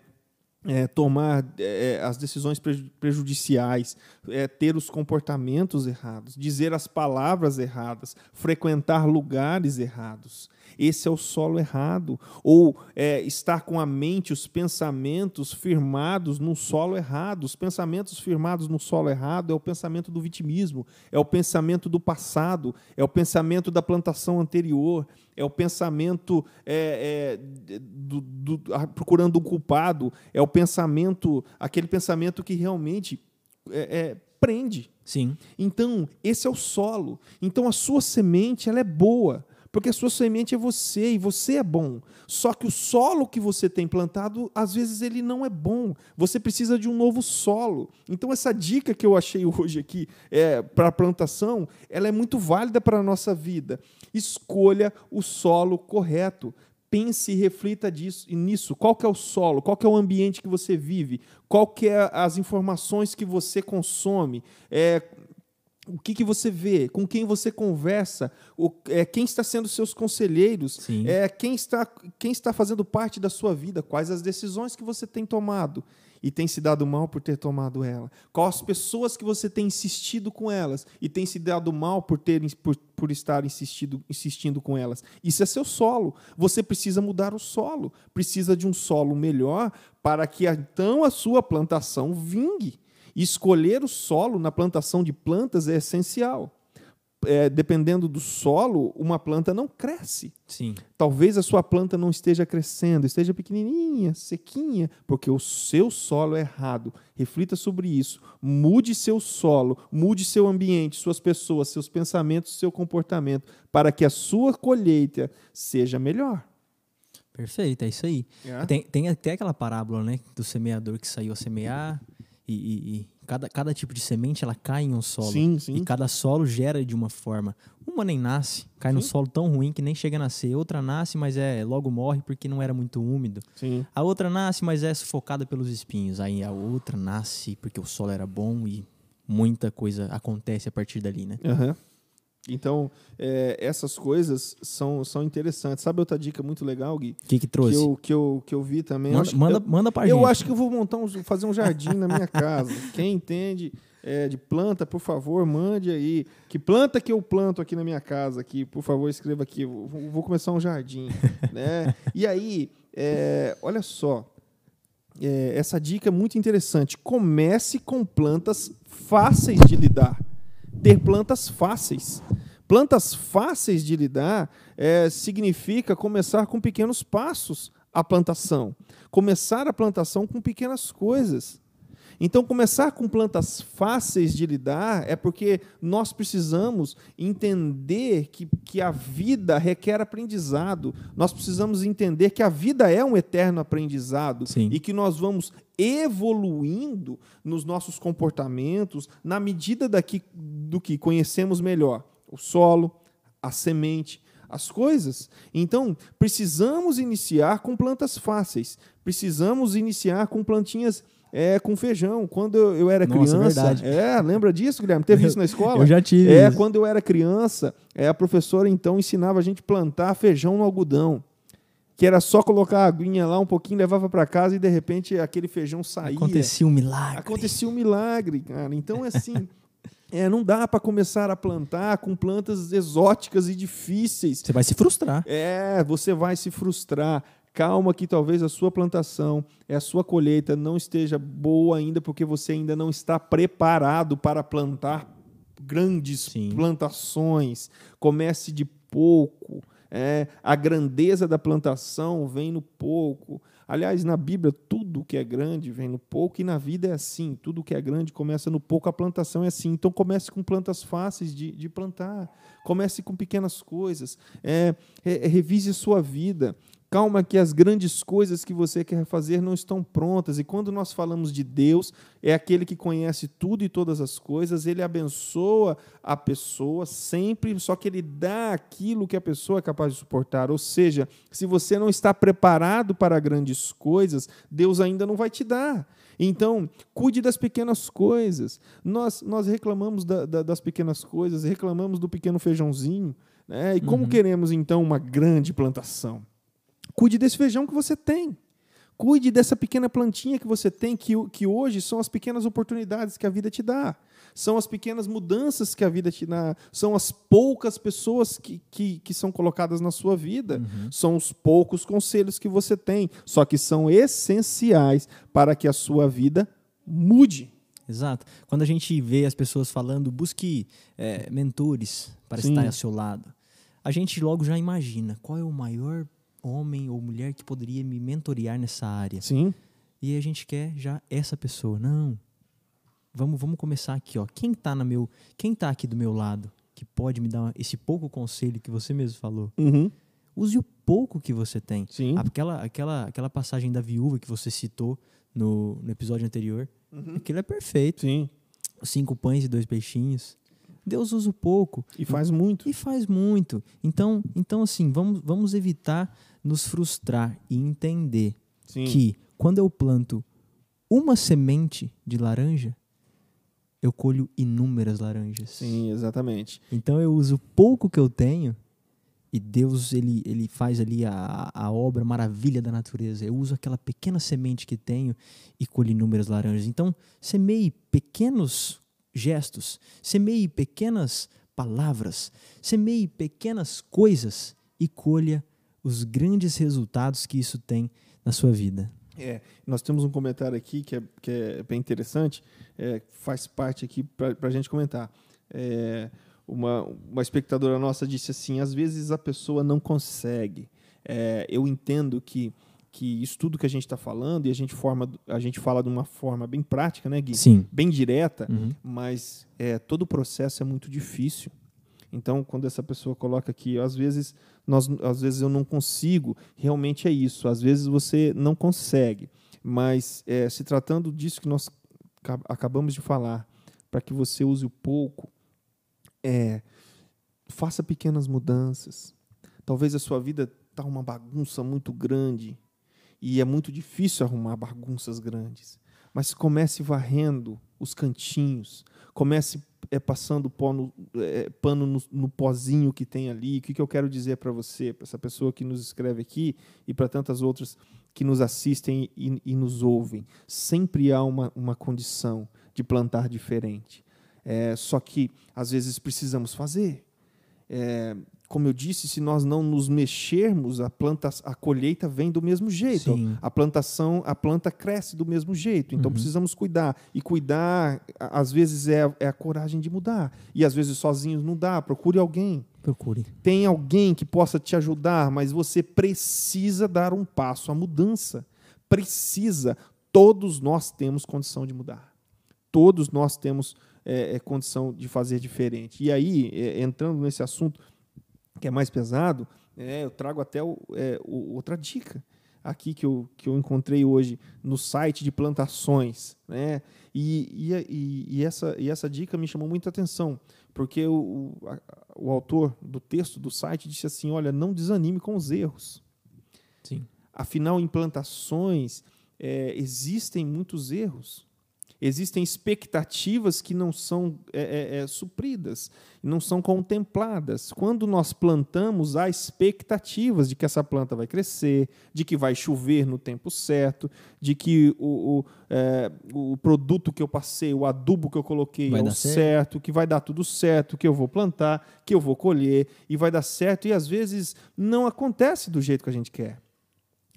é, tomar é, as decisões prejudiciais, é, ter os comportamentos errados, dizer as palavras erradas, frequentar lugares errados. Esse é o solo errado. Ou é, estar com a mente, os pensamentos firmados no solo errado. Os pensamentos firmados no solo errado é o pensamento do vitimismo, é o pensamento do passado, é o pensamento da plantação anterior, é o pensamento é, é, do, do, procurando um culpado, é o pensamento, aquele pensamento que realmente é, é, prende. Sim. Então, esse é o solo. Então, a sua semente ela é boa. Porque a sua semente é você e você é bom. Só que o solo que você tem plantado, às vezes ele não é bom. Você precisa de um novo solo. Então essa dica que eu achei hoje aqui é, para a plantação, ela é muito válida para a nossa vida. Escolha o solo correto. Pense e reflita disso, nisso. Qual que é o solo? Qual que é o ambiente que você vive? Qual que é as informações que você consome? É, o que, que você vê, com quem você conversa, o, é, quem está sendo seus conselheiros, é, quem, está, quem está fazendo parte da sua vida, quais as decisões que você tem tomado? E tem se dado mal por ter tomado ela, quais as pessoas que você tem insistido com elas? E tem se dado mal por, ter, por, por estar insistido, insistindo com elas. Isso é seu solo. Você precisa mudar o solo, precisa de um solo melhor para que então a sua plantação vingue. Escolher o solo na plantação de plantas é essencial. É, dependendo do solo, uma planta não cresce. Sim. Talvez a sua planta não esteja crescendo, esteja pequenininha, sequinha, porque o seu solo é errado. Reflita sobre isso. Mude seu solo, mude seu ambiente, suas pessoas, seus pensamentos, seu comportamento, para que a sua colheita seja melhor. Perfeito, é isso aí. É. Tem, tem até aquela parábola né, do semeador que saiu a semear e, e, cada, cada tipo de semente ela cai em um solo. Sim, sim. E cada solo gera de uma forma. Uma nem nasce, cai num Sim. solo tão ruim que nem chega a nascer. Outra nasce, mas é logo morre porque não era muito úmido. Sim. A outra nasce, mas é sufocada pelos espinhos. Aí a outra nasce porque o solo era bom e muita coisa acontece a partir dali, né? Aham. Então, é, essas coisas são, são interessantes. Sabe outra dica muito legal, Gui? O que que Que trouxe? eu, que, eu, que eu vi também. Eu manda, manda, eu, manda pra eu gente. acho que eu vou montar um, fazer um jardim na minha casa. Quem entende é, de planta, por favor, mande aí. Que planta que eu planto aqui na minha casa? Aqui, por favor, escreva aqui. Eu Vou, vou começar um jardim. né? E aí, é, olha só. É, essa dica é muito interessante. Comece com plantas fáceis de lidar. Ter plantas fáceis. Plantas fáceis de lidar é, significa começar com pequenos passos a plantação. Começar a plantação com pequenas coisas. Então, começar com plantas fáceis de lidar é porque nós precisamos entender que, que a vida requer aprendizado. Nós precisamos entender que a vida é um eterno aprendizado Sim. e que nós vamos evoluindo nos nossos comportamentos na medida daqui, do que conhecemos melhor o solo, a semente, as coisas. Então, precisamos iniciar com plantas fáceis. Precisamos iniciar com plantinhas é, com feijão. Quando eu, eu era Nossa, criança. verdade. É, lembra disso, Guilherme? Teve isso na escola? Eu já tive É, isso. quando eu era criança, é, a professora então ensinava a gente a plantar feijão no algodão. Que era só colocar a aguinha lá um pouquinho, levava para casa e de repente aquele feijão saía. Acontecia um milagre. Acontecia um milagre, cara. Então é assim. É, não dá para começar a plantar com plantas exóticas e difíceis. Você vai se frustrar. É, você vai se frustrar. Calma que talvez a sua plantação, a sua colheita não esteja boa ainda porque você ainda não está preparado para plantar grandes Sim. plantações. Comece de pouco. É, a grandeza da plantação vem no pouco. Aliás, na Bíblia, tudo que é grande vem no pouco, e na vida é assim: tudo que é grande começa no pouco, a plantação é assim. Então, comece com plantas fáceis de, de plantar, comece com pequenas coisas, é, re- revise sua vida. Calma, que as grandes coisas que você quer fazer não estão prontas. E quando nós falamos de Deus, é aquele que conhece tudo e todas as coisas, ele abençoa a pessoa sempre, só que ele dá aquilo que a pessoa é capaz de suportar. Ou seja, se você não está preparado para grandes coisas, Deus ainda não vai te dar. Então, cuide das pequenas coisas. Nós, nós reclamamos da- da- das pequenas coisas, reclamamos do pequeno feijãozinho. Né? E como queremos, então, uma grande plantação? Cuide desse feijão que você tem. Cuide dessa pequena plantinha que você tem, que, que hoje são as pequenas oportunidades que a vida te dá. São as pequenas mudanças que a vida te dá. São as poucas pessoas que, que, que são colocadas na sua vida. São os poucos conselhos que você tem. Só que são essenciais para que a sua vida mude. Exato. Quando a gente vê as pessoas falando, busque é, mentores para Sim. estar ao seu lado, a gente logo já imagina qual é o maior homem ou mulher que poderia me mentorear nessa área. Sim. E a gente quer já essa pessoa. Não. Vamos, vamos começar aqui, ó. Quem tá na meu, quem tá aqui do meu lado que pode me dar esse pouco conselho que você mesmo falou? Uhum. Use o pouco que você tem. Sim. Aquela, aquela, aquela passagem da viúva que você citou no, no episódio anterior, aquilo é perfeito. Sim. Cinco pães e dois peixinhos. Deus usa o pouco E faz muito. e faz muito. Então, então assim, vamos, vamos evitar nos frustrar e entender Sim. que quando eu planto uma semente de laranja, eu colho inúmeras laranjas. Sim, exatamente. Então eu uso pouco que eu tenho e Deus ele, ele faz ali a, a obra maravilha da natureza. Eu uso aquela pequena semente que tenho e colho inúmeras laranjas. Então semeie pequenos gestos, semeie pequenas palavras, semeie pequenas coisas e colha os grandes resultados que isso tem na sua vida. É, nós temos um comentário aqui que é, que é bem interessante, é, faz parte aqui para a gente comentar. É, uma, uma espectadora nossa disse assim: às vezes a pessoa não consegue. É, eu entendo que, que isso tudo que a gente está falando e a gente, forma, a gente fala de uma forma bem prática, né, Gui? Sim. Bem direta, Uhum. mas é, todo o processo é muito difícil. Então, quando essa pessoa coloca aqui, às vezes, nós, às vezes eu não consigo, realmente é isso. Às vezes você não consegue, mas é, se tratando disso que nós ca- acabamos de falar, para que você use o pouco, é faça pequenas mudanças. Talvez a sua vida está uma bagunça muito grande e é muito difícil arrumar bagunças grandes. Mas comece varrendo os cantinhos, comece é, passando no- é, pano no, no pozinho que tem ali. O que, que eu quero dizer para você, para essa pessoa que nos escreve aqui e para tantas outras que nos assistem e, e nos ouvem? Sempre há uma, uma condição de plantar diferente. É, só que às vezes precisamos fazer. É, como eu disse, se nós não nos mexermos, a planta, a colheita vem do mesmo jeito. Sim. A plantação, a planta cresce do mesmo jeito. Então Uhum. precisamos cuidar. E cuidar, às vezes, é, a- é a coragem de mudar. E às vezes sozinhos não dá. Procure alguém. Procure. Tem alguém que possa te ajudar, mas você precisa dar um passo à mudança. Precisa. Todos nós temos condição de mudar. Todos nós temos é, é, condição de fazer diferente. E aí, é, entrando nesse assunto que é mais pesado, é, eu trago até o- é, o- outra dica aqui que eu, que eu encontrei hoje no site de plantações. Né? E, e, e- essa, e essa dica me chamou muita atenção, porque o, o, a- o autor do texto do site disse assim: olha, não desanime com os erros. Sim. Afinal, em plantações é, existem muitos erros. Existem expectativas que não são é, é, é, supridas, não são contempladas. Quando nós plantamos, há expectativas de que essa planta vai crescer, de que vai chover no tempo certo, de que o, o, é, o produto que eu passei, o adubo que eu coloquei Vai é o certo. certo, que vai dar tudo certo, que eu vou plantar, que eu vou colher e vai dar certo. E às vezes não acontece do jeito que a gente quer.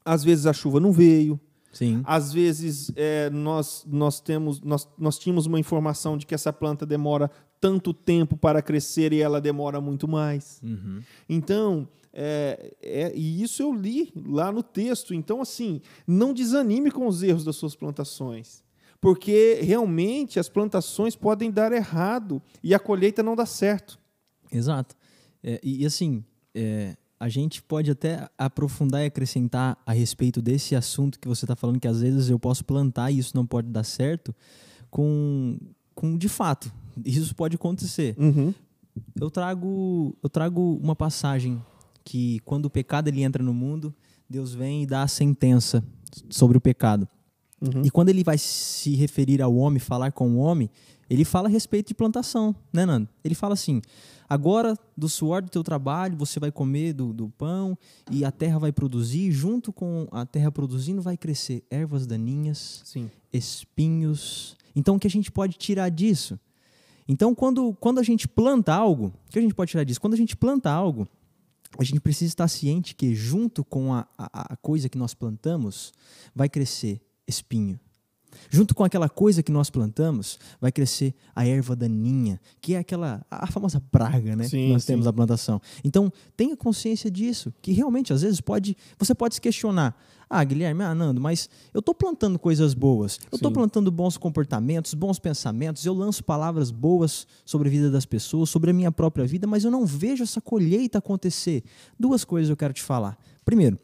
Às vezes a chuva não veio, Sim. às vezes é, nós, nós, temos, nós, nós tínhamos uma informação de que essa planta demora tanto tempo para crescer e ela demora muito mais. Uhum. Então, é, é- e isso eu li lá no texto. Então, assim, não desanime com os erros das suas plantações. Porque realmente as plantações podem dar errado e a colheita não dá certo. Exato. É, e, assim, é, a gente pode até aprofundar e acrescentar a respeito desse assunto que você está falando, que às vezes eu posso plantar e isso não pode dar certo, com, com de fato, isso pode acontecer. Uhum. Eu trago, eu trago uma passagem que quando o pecado ele entra no mundo, Deus vem e dá a sentença sobre o pecado. Uhum. E quando ele vai se referir ao homem, falar com o homem, ele fala a respeito de plantação, né, Nando? Ele fala assim: agora do suor do teu trabalho você vai comer do, do pão e a terra vai produzir, junto com a terra produzindo vai crescer ervas daninhas, Sim. espinhos. Então, o que a gente pode tirar disso? Então, quando, quando a gente planta algo, o que a gente pode tirar disso? Quando a gente planta algo, a gente precisa estar ciente que, junto com a, a, a coisa que nós plantamos, vai crescer espinho. Junto com aquela coisa que nós plantamos, vai crescer a erva daninha, que é aquela a famosa praga, né? Sim, que nós sim. temos na plantação. Então, tenha consciência disso, que realmente às vezes pode, você pode se questionar: "Ah, Guilherme, ah, Nando, mas eu estou plantando coisas boas. Eu estou plantando bons comportamentos, bons pensamentos, eu lanço palavras boas sobre a vida das pessoas, sobre a minha própria vida, mas eu não vejo essa colheita acontecer". Duas coisas eu quero te falar. Primeiro,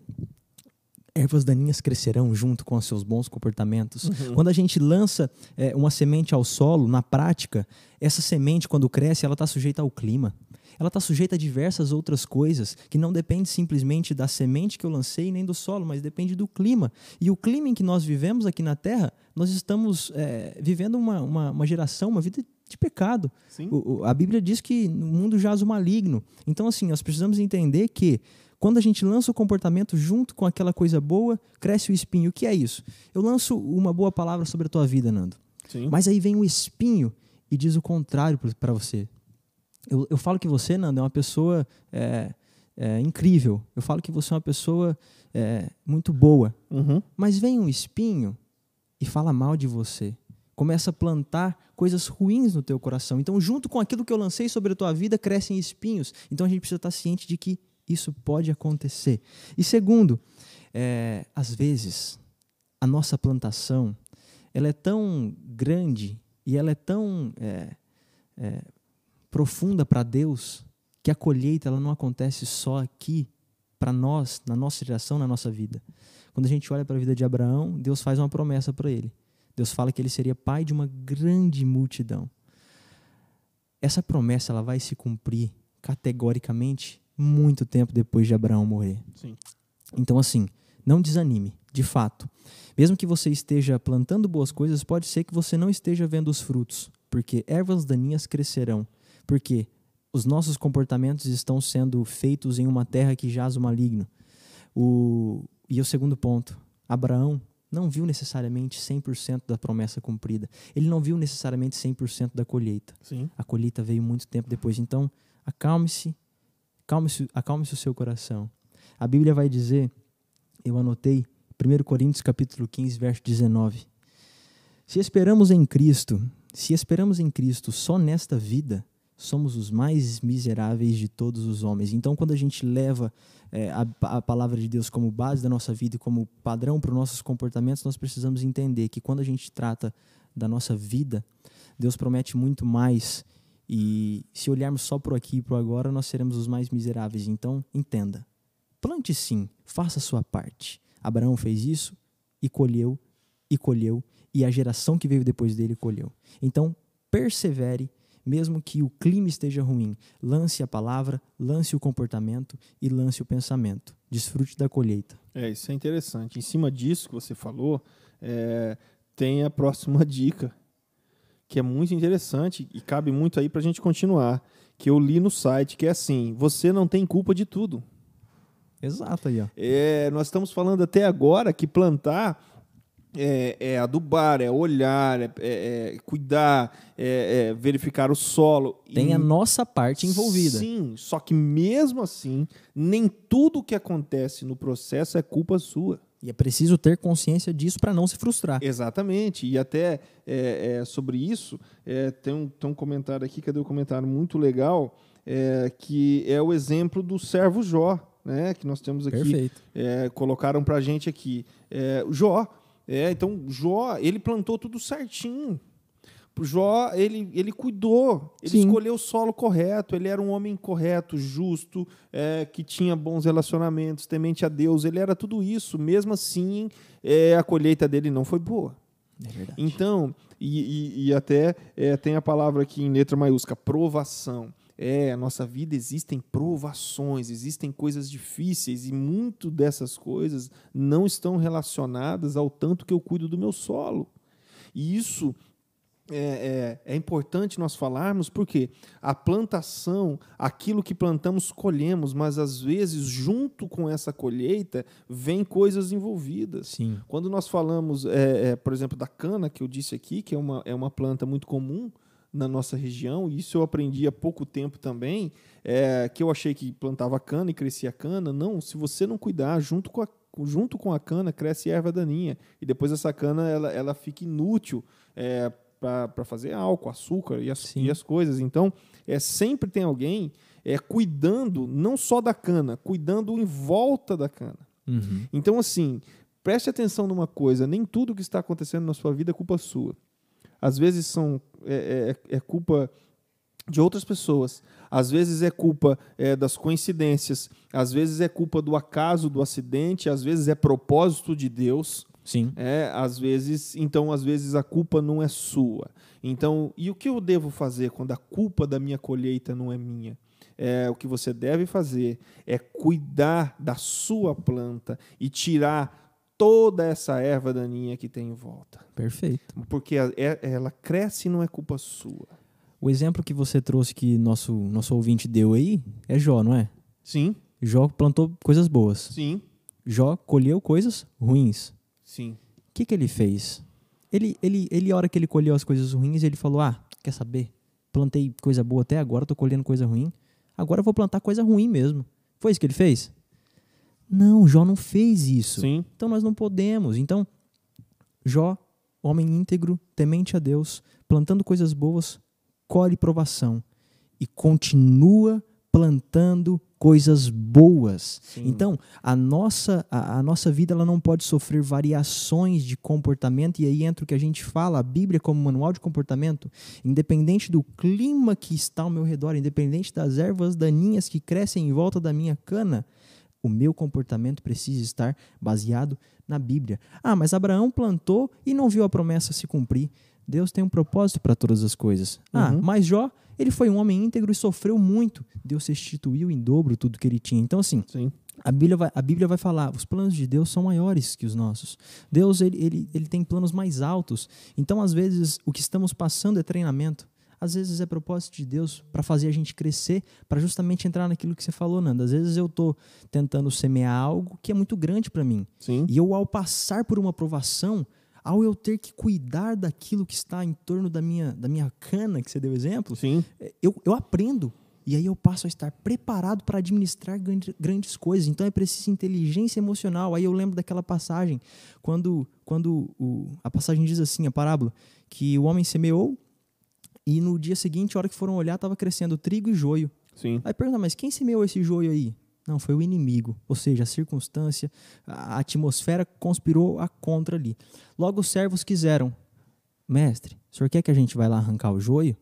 ervas daninhas crescerão junto com os seus bons comportamentos. Quando a gente lança é, uma semente ao solo, na prática, essa semente, quando cresce, ela está sujeita ao clima. Ela está sujeita a diversas outras coisas que não depende simplesmente da semente que eu lancei nem do solo, mas depende do clima. E o clima em que nós vivemos aqui na Terra, nós estamos é, vivendo uma, uma, uma geração, uma vida de pecado. O- o- a Bíblia diz que no mundo jaz o maligno. Então, assim, nós precisamos entender que quando a gente lança o comportamento junto com aquela coisa boa, cresce o espinho. O que é isso? Eu lanço uma boa palavra sobre a tua vida, Nando. Sim. Mas aí vem o espinho e diz o contrário para você. Eu, eu falo que você, Nando, é uma pessoa é, é, incrível. Eu falo que você é uma pessoa é, muito boa. Uhum. Mas vem um espinho e fala mal de você. Começa a plantar coisas ruins no teu coração. Então, junto com aquilo que eu lancei sobre a tua vida, crescem espinhos. Então, a gente precisa estar ciente de que isso pode acontecer. E segundo, é, às vezes, a nossa plantação ela é tão grande e ela é tão é, é, profunda para Deus que a colheita ela não acontece só aqui para nós, na nossa geração, na nossa vida. Quando a gente olha para a vida de Abraão, Deus faz uma promessa para ele. Deus fala que ele seria pai de uma grande multidão. Essa promessa ela vai se cumprir categoricamente muito tempo depois de Abraão morrer. Sim. Então, assim, não desanime, de fato. Mesmo que você esteja plantando boas coisas, pode ser que você não esteja vendo os frutos, porque ervas daninhas crescerão. Porque os nossos comportamentos estão sendo feitos em uma terra que jaz o maligno. O, e o segundo ponto, Abraão não viu necessariamente 100% da promessa cumprida. Ele não viu necessariamente 100% da colheita. Sim. A colheita veio muito tempo depois. Então, acalme-se, acalme-se, acalme-se o seu coração. A Bíblia vai dizer, eu anotei, 1 Coríntios capítulo 15, verso 19. Se esperamos em Cristo, se esperamos em Cristo só nesta vida, somos os mais miseráveis de todos os homens. Então, quando a gente leva é, a, a, palavra de Deus como base da nossa vida e como padrão para os nossos comportamentos, nós precisamos entender que quando a gente trata da nossa vida, Deus promete muito mais. E se olharmos só por aqui e por agora, nós seremos os mais miseráveis. Então, entenda. Plante sim, faça a sua parte. Abraão fez isso e colheu, e colheu, e a geração que veio depois dele colheu. Então, persevere mesmo que o clima esteja ruim, lance a palavra, lance o comportamento e lance o pensamento. Desfrute da colheita. É, isso é interessante. Em cima disso que você falou, é, tem a próxima dica, que é muito interessante e cabe muito aí para a gente continuar, que eu li no site, que é assim, você não tem culpa de tudo. Exato aí, ó. É, nós estamos falando até agora que plantar é, é, adubar, é olhar, é, é, é cuidar, é, é, verificar o solo. Tem e, a nossa parte envolvida. Sim, só que mesmo assim, nem tudo que acontece no processo é culpa sua. E é preciso ter consciência disso para não se frustrar. Exatamente. E até sobre isso, tem, um, tem um comentário aqui, cadê o comentário muito legal, que é o exemplo do servo Jó. Né, que nós temos aqui, Perfeito. colocaram para a gente aqui. o Jó, é, então Jó, ele plantou tudo certinho. Jó, ele, ele cuidou, ele Sim. escolheu o solo correto, ele era um homem correto, justo, é, que tinha bons relacionamentos, temente a Deus, ele era tudo isso. Mesmo assim, é, a colheita dele não foi boa. É então, e, e, e até é, tem a palavra aqui em letra maiúscula, provação. É, a nossa vida existem provações, existem coisas difíceis e muito dessas coisas não estão relacionadas ao tanto que eu cuido do meu solo. E isso é, é, é, importante nós falarmos porque a plantação, aquilo que plantamos, colhemos, mas às vezes, junto com essa colheita, vem coisas envolvidas. Sim. Quando nós falamos, é, é por exemplo, da cana, que eu disse aqui, que é uma, é uma planta muito comum, na nossa região, e isso eu aprendi há pouco tempo também, é, que eu achei que plantava cana e crescia cana. Não, se você não cuidar, junto com a, junto com a cana cresce erva daninha, e depois essa cana ela, ela fica inútil é, para fazer álcool, açúcar e as, e as coisas. Então, é, sempre tem alguém é, cuidando, não só da cana, cuidando em volta da cana. Uhum. Então, assim, preste atenção numa coisa: nem tudo que está acontecendo na sua vida é culpa sua às vezes são é, é, é culpa de outras pessoas. Às vezes é culpa é, das coincidências, às vezes é culpa do acaso do acidente, às vezes é propósito de Deus. Sim. É, às vezes, então às vezes a culpa não é sua. Então, e o que eu devo fazer quando a culpa da minha colheita não é minha? É, o que você deve fazer é cuidar da sua planta e tirar toda essa erva daninha que tem em volta. Perfeito. Porque é, ela cresce e não é culpa sua. O exemplo que você trouxe que nosso, nosso ouvinte deu aí é Jó, não é? Sim. Jó plantou coisas boas. Sim. Jó colheu coisas ruins. Sim. O que, que ele fez? Ele, ele, ele, a hora que ele colheu as coisas ruins, ele falou: Ah, quer saber? Plantei coisa boa até agora, tô colhendo coisa ruim. Agora eu vou plantar coisa ruim mesmo. Foi isso que ele fez? Não, Jó não fez isso. Sim. Então nós não podemos. Então, Jó, homem íntegro, temente a Deus, plantando coisas boas, colhe provação e continua plantando coisas boas. Sim. Então, a nossa, a, a, nossa vida ela não pode sofrer variações de comportamento, e aí entra o que a gente fala, a Bíblia como manual de comportamento, independente do clima que está ao meu redor, independente das ervas daninhas que crescem em volta da minha cana, O meu comportamento precisa estar baseado na Bíblia. Ah, mas Abraão plantou e não viu a promessa se cumprir. Deus tem um propósito para todas as coisas. Ah, Uhum. mas Jó, ele foi um homem íntegro e sofreu muito. Deus restituiu em dobro tudo que ele tinha. Então, assim, Sim. a Bíblia, vai, a Bíblia vai falar, os planos de Deus são maiores que os nossos. Deus ele, ele, ele tem planos mais altos. Então, às vezes, o que estamos passando é treinamento. Às vezes é propósito de Deus para fazer a gente crescer, para justamente entrar naquilo que você falou, Nando. Às vezes eu estou tentando semear algo que é muito grande para mim. Sim. E eu, ao passar por uma provação, ao eu ter que cuidar daquilo que está em torno da minha, da minha cana, que você deu exemplo, Sim. eu, eu aprendo. E aí eu passo a estar preparado para administrar grande- grandes coisas. Então é preciso inteligência emocional. Aí eu lembro daquela passagem, quando, quando o, a passagem diz assim, a parábola, que o homem semeou e no dia seguinte, a hora que foram olhar, estava crescendo trigo e joio. Sim. Aí pergunta, mas quem semeou esse joio aí? Não, foi o inimigo. Ou seja, a circunstância, a atmosfera conspirou a contra ali. Logo os servos quiseram, mestre, o senhor quer que a gente vá lá arrancar o joio?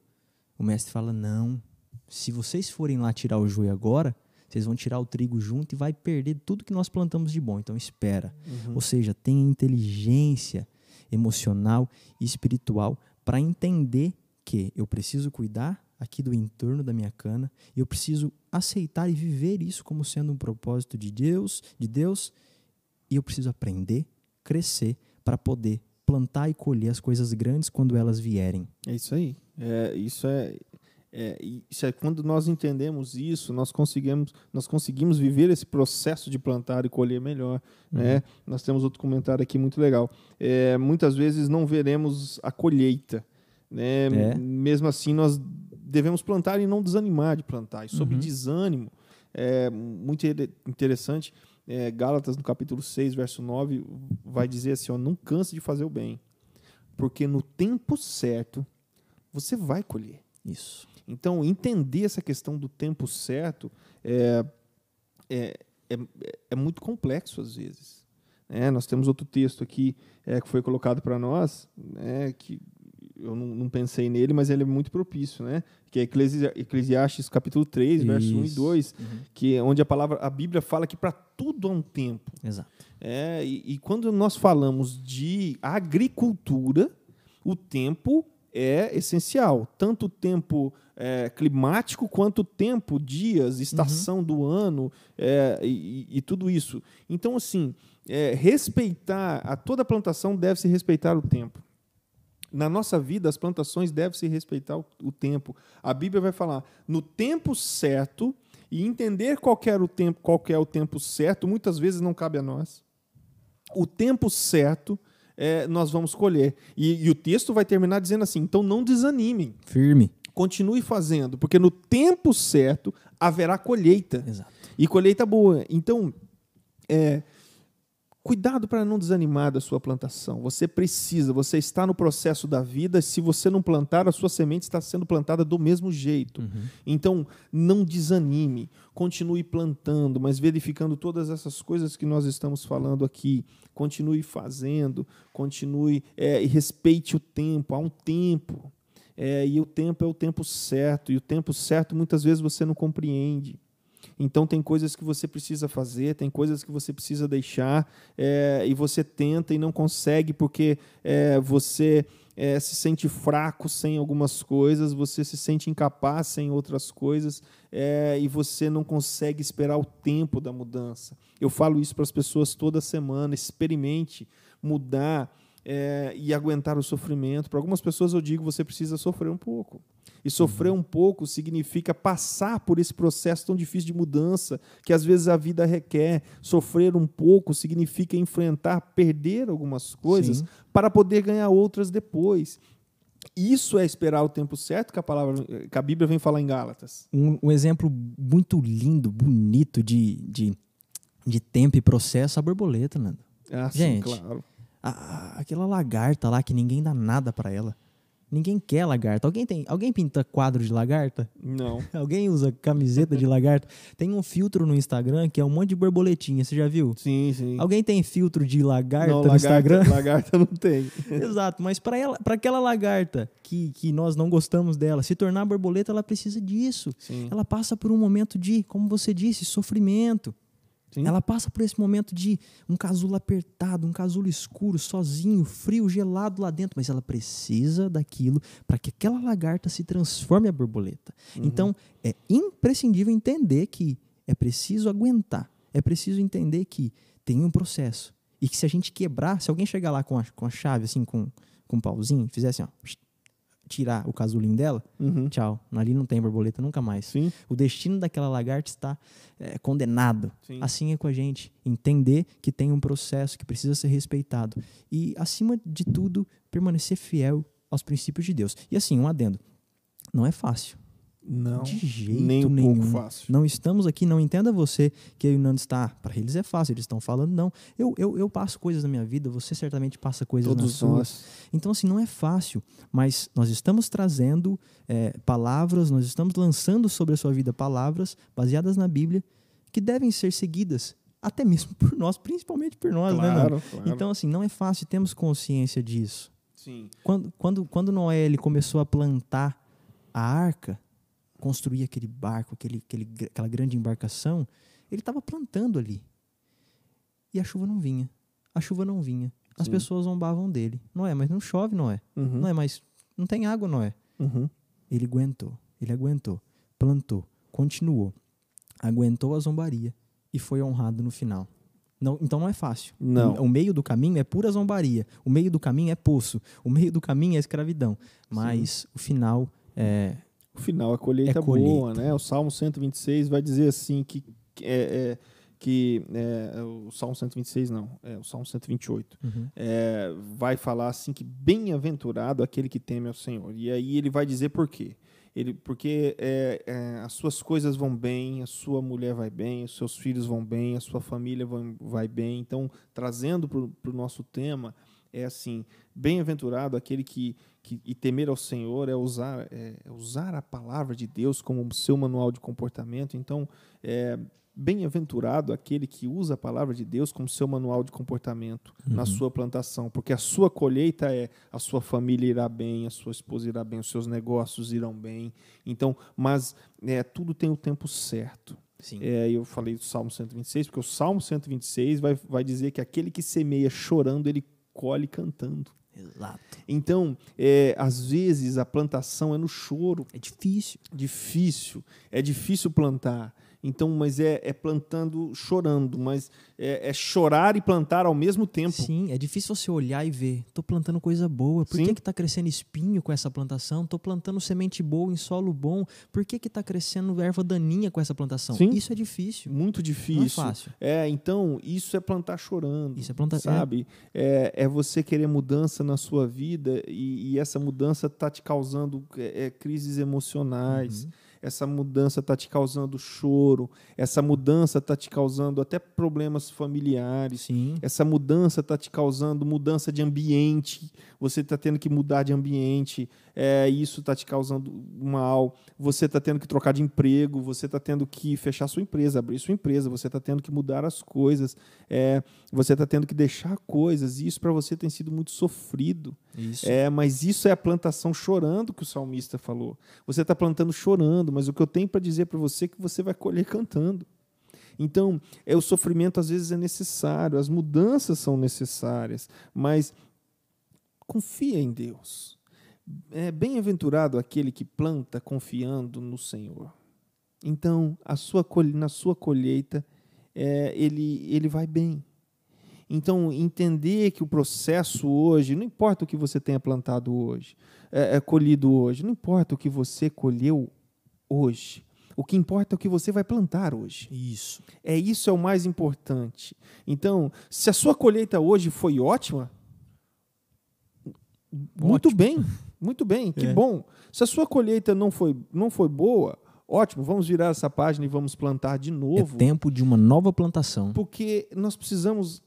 O mestre fala, não. Se vocês forem lá tirar o joio agora, vocês vão tirar o trigo junto e vai perder tudo que nós plantamos de bom. Então espera. Ou seja, tenha inteligência emocional e espiritual para entender que eu preciso cuidar aqui do entorno da minha cana e eu preciso aceitar e viver isso como sendo um propósito de Deus, de Deus, e eu preciso aprender, crescer para poder plantar e colher as coisas grandes quando elas vierem. É isso aí. É, isso é, é, isso é quando nós entendemos isso, nós conseguimos, nós conseguimos viver esse processo de plantar e colher melhor. Né? Nós temos outro comentário aqui muito legal. É, muitas vezes não veremos a colheita. Né? É. Mesmo assim, nós devemos plantar e não desanimar de plantar. E sobre Uhum. desânimo, é muito interessante. É, Gálatas, no capítulo 6, verso 9, vai dizer assim: ó, não canse de fazer o bem, porque no tempo certo você vai colher. Isso. Então, entender essa questão do tempo certo é, é, é, é muito complexo às vezes. né? nós temos outro texto aqui é, que foi colocado para nós, né, que eu não, não pensei nele, mas ele é muito propício, né? que é Eclesi- Eclesiastes capítulo 3, verso 1 e Isso. 2, Uhum. que é onde a palavra, a Bíblia fala que para tudo há um tempo. Exato. É, e, e quando nós falamos de agricultura, o tempo é essencial. Tanto o tempo é, climático quanto o tempo, dias, estação do ano é, e, e tudo isso. Então, assim, é, respeitar, a toda plantação deve se respeitar o tempo. Na nossa vida, as plantações devem se respeitar o, tempo. A Bíblia vai falar no tempo certo e entender qual era o tempo, qual é o tempo certo, muitas vezes não cabe a nós. O tempo certo é, nós vamos colher. E, e o texto vai terminar dizendo assim: então não desanimem, Firme. continue fazendo, porque no tempo certo haverá colheita. Exato. E colheita boa. Então, é, cuidado para não desanimar da sua plantação. Você precisa, você está no processo da vida. Se você não plantar, a sua semente está sendo plantada do mesmo jeito. Então, não desanime. Continue plantando, mas verificando todas essas coisas que nós estamos falando aqui. Continue fazendo, continue é, e respeite o tempo. Há um tempo. É, e o tempo é o tempo certo. E o tempo certo muitas vezes você não compreende. Então tem coisas que você precisa fazer, tem coisas que você precisa deixar é, e você tenta e não consegue porque é, você é, se sente fraco sem algumas coisas, você se sente incapaz sem outras coisas é, e você não consegue esperar o tempo da mudança. Eu falo isso para as pessoas toda semana. Experimente mudar é, e aguentar o sofrimento. Para algumas pessoas eu digo você precisa sofrer um pouco. E sofrer um pouco significa passar por esse processo tão difícil de mudança que às vezes a vida requer. Sofrer um pouco significa enfrentar, perder algumas coisas Sim. para poder ganhar outras depois. Isso é esperar o tempo certo que a palavra, que a Bíblia vem falar em Gálatas. Um, um exemplo muito lindo, bonito de, de, de tempo e processo, a borboleta, Nando. Ah, sim, Gente. claro. A- aquela lagarta lá que ninguém dá nada pra ela. Ninguém quer lagarta. Alguém tem, alguém pinta quadro de lagarta? Não. Alguém usa camiseta de lagarta? Tem um filtro no Instagram que é um monte de borboletinha, você já viu? Sim, sim. Alguém tem filtro de lagarta não, no Instagram? lagarta não tem. Exato, mas para ela, para aquela lagarta que, que nós não gostamos dela, se tornar borboleta, ela precisa disso. Sim, Ela passa por um momento de, como você disse, sofrimento. Sim. Ela passa por esse momento de um casulo apertado, um casulo escuro, sozinho, frio, gelado lá dentro, mas ela precisa daquilo para que aquela lagarta se transforme a borboleta. Uhum. Então, é imprescindível entender que é preciso aguentar, é preciso entender que tem um processo e que se a gente quebrar, se alguém chegar lá com a, com a chave, assim, com, com um pauzinho, fizer assim, ó, tirar o casulinho dela, Uhum. tchau, ali não tem borboleta nunca mais. Sim. O destino daquela lagarta está é, condenado. Sim. Assim é com a gente. Entender que tem um processo que precisa ser respeitado. E, acima de tudo, permanecer fiel aos princípios de Deus. E assim, um adendo. Não é fácil. Não. De jeito nem um nenhum. pouco fácil. Não estamos aqui, não entenda você que eu o Nando está. Para eles é fácil, eles estão falando, não. Eu, eu, eu passo coisas na minha vida, você certamente passa coisas na Todos sua. nós. Então, assim, não é fácil, mas nós estamos trazendo é, palavras, nós estamos lançando sobre a sua vida palavras baseadas na Bíblia que devem ser seguidas, até mesmo por nós, principalmente por nós, né? Claro, claro. Então, assim, não é fácil, temos consciência disso. Sim. Quando, quando, quando Noé ele começou a plantar a arca, construir aquele barco, aquele, aquele, aquela grande embarcação, ele estava plantando ali. E a chuva não vinha. A chuva não vinha. As Sim. pessoas zombavam dele. Noé, mas não chove, Noé. Uhum. Noé, mas não tem água, Noé. Uhum. Ele aguentou. Ele aguentou. Plantou. Continuou. Aguentou a zombaria e foi honrado no final. Não, então não é fácil. Não. O, o meio do caminho é pura zombaria. O meio do caminho é poço. O meio do caminho é escravidão. Mas o final é. O final, a colheita É colheita. boa, né? O Salmo 126 vai dizer assim que é, é, que é, o Salmo 126 não, é o Salmo 128. Uhum. é, vai falar assim que bem-aventurado aquele que teme ao Senhor. E aí ele vai dizer por quê. Ele, porque é, é, as suas coisas vão bem, a sua mulher vai bem, os seus filhos vão bem, a sua família vão, vai bem. Então, trazendo para o nosso tema, é assim: bem-aventurado aquele que, que e temer ao Senhor é usar, é, é usar a palavra de Deus como seu manual de comportamento. Então, é, bem-aventurado aquele que usa a palavra de Deus como seu manual de comportamento na sua plantação, porque a sua colheita é a sua família irá bem, a sua esposa irá bem, os seus negócios irão bem. Então, mas é, tudo tem o tempo certo. Sim. É, eu falei do Salmo 126, porque o Salmo 126 vai, vai dizer que aquele que semeia chorando, ele colhe cantando. Exato. Então, é, às vezes a plantação é no choro, É difícil. difícil, é difícil plantar. Então, mas é, é plantando chorando, mas é, é chorar e plantar ao mesmo tempo. Sim, é difícil você olhar e ver. Tô plantando coisa boa. Por Sim. que que tá crescendo espinho com essa plantação? Tô plantando semente boa em solo bom. Por que que tá crescendo erva daninha com essa plantação? Sim. Isso é difícil. Muito difícil. Não é fácil. É, então, isso é plantar chorando. Isso é plantar- Sabe? É, é você querer mudança na sua vida e, e essa mudança tá te causando é, é, crises emocionais. Uhum. Essa mudança tá te causando choro. Essa mudança tá te causando até problemas familiares. Sim. Essa mudança está te causando mudança de ambiente, você está tendo que mudar de ambiente, é, isso está te causando mal, você está tendo que trocar de emprego, você está tendo que fechar sua empresa, abrir sua empresa, você está tendo que mudar as coisas, é, você está tendo que deixar coisas, e isso para você tem sido muito sofrido. Isso. É, mas isso é a plantação chorando que o salmista falou. Você está plantando chorando, mas o que eu tenho para dizer para você é que você vai colher cantando. Então, é o sofrimento às vezes é necessário, as mudanças são necessárias, mas confia em Deus. É bem-aventurado aquele que planta confiando no Senhor. Então, a sua na sua colheita, é, ele, ele vai bem. Então, entender que o processo hoje, não importa o que você tenha plantado hoje, é, é, colhido hoje, não importa o que você colheu hoje, o que importa é o que você vai plantar hoje. Isso. É isso é o mais importante. Então, se a sua colheita hoje foi ótima, muito bem, muito bem, que É. bom. Se a sua colheita não foi, não foi boa, ótimo, vamos virar essa página e vamos plantar de novo. É tempo de uma nova plantação. Porque nós precisamos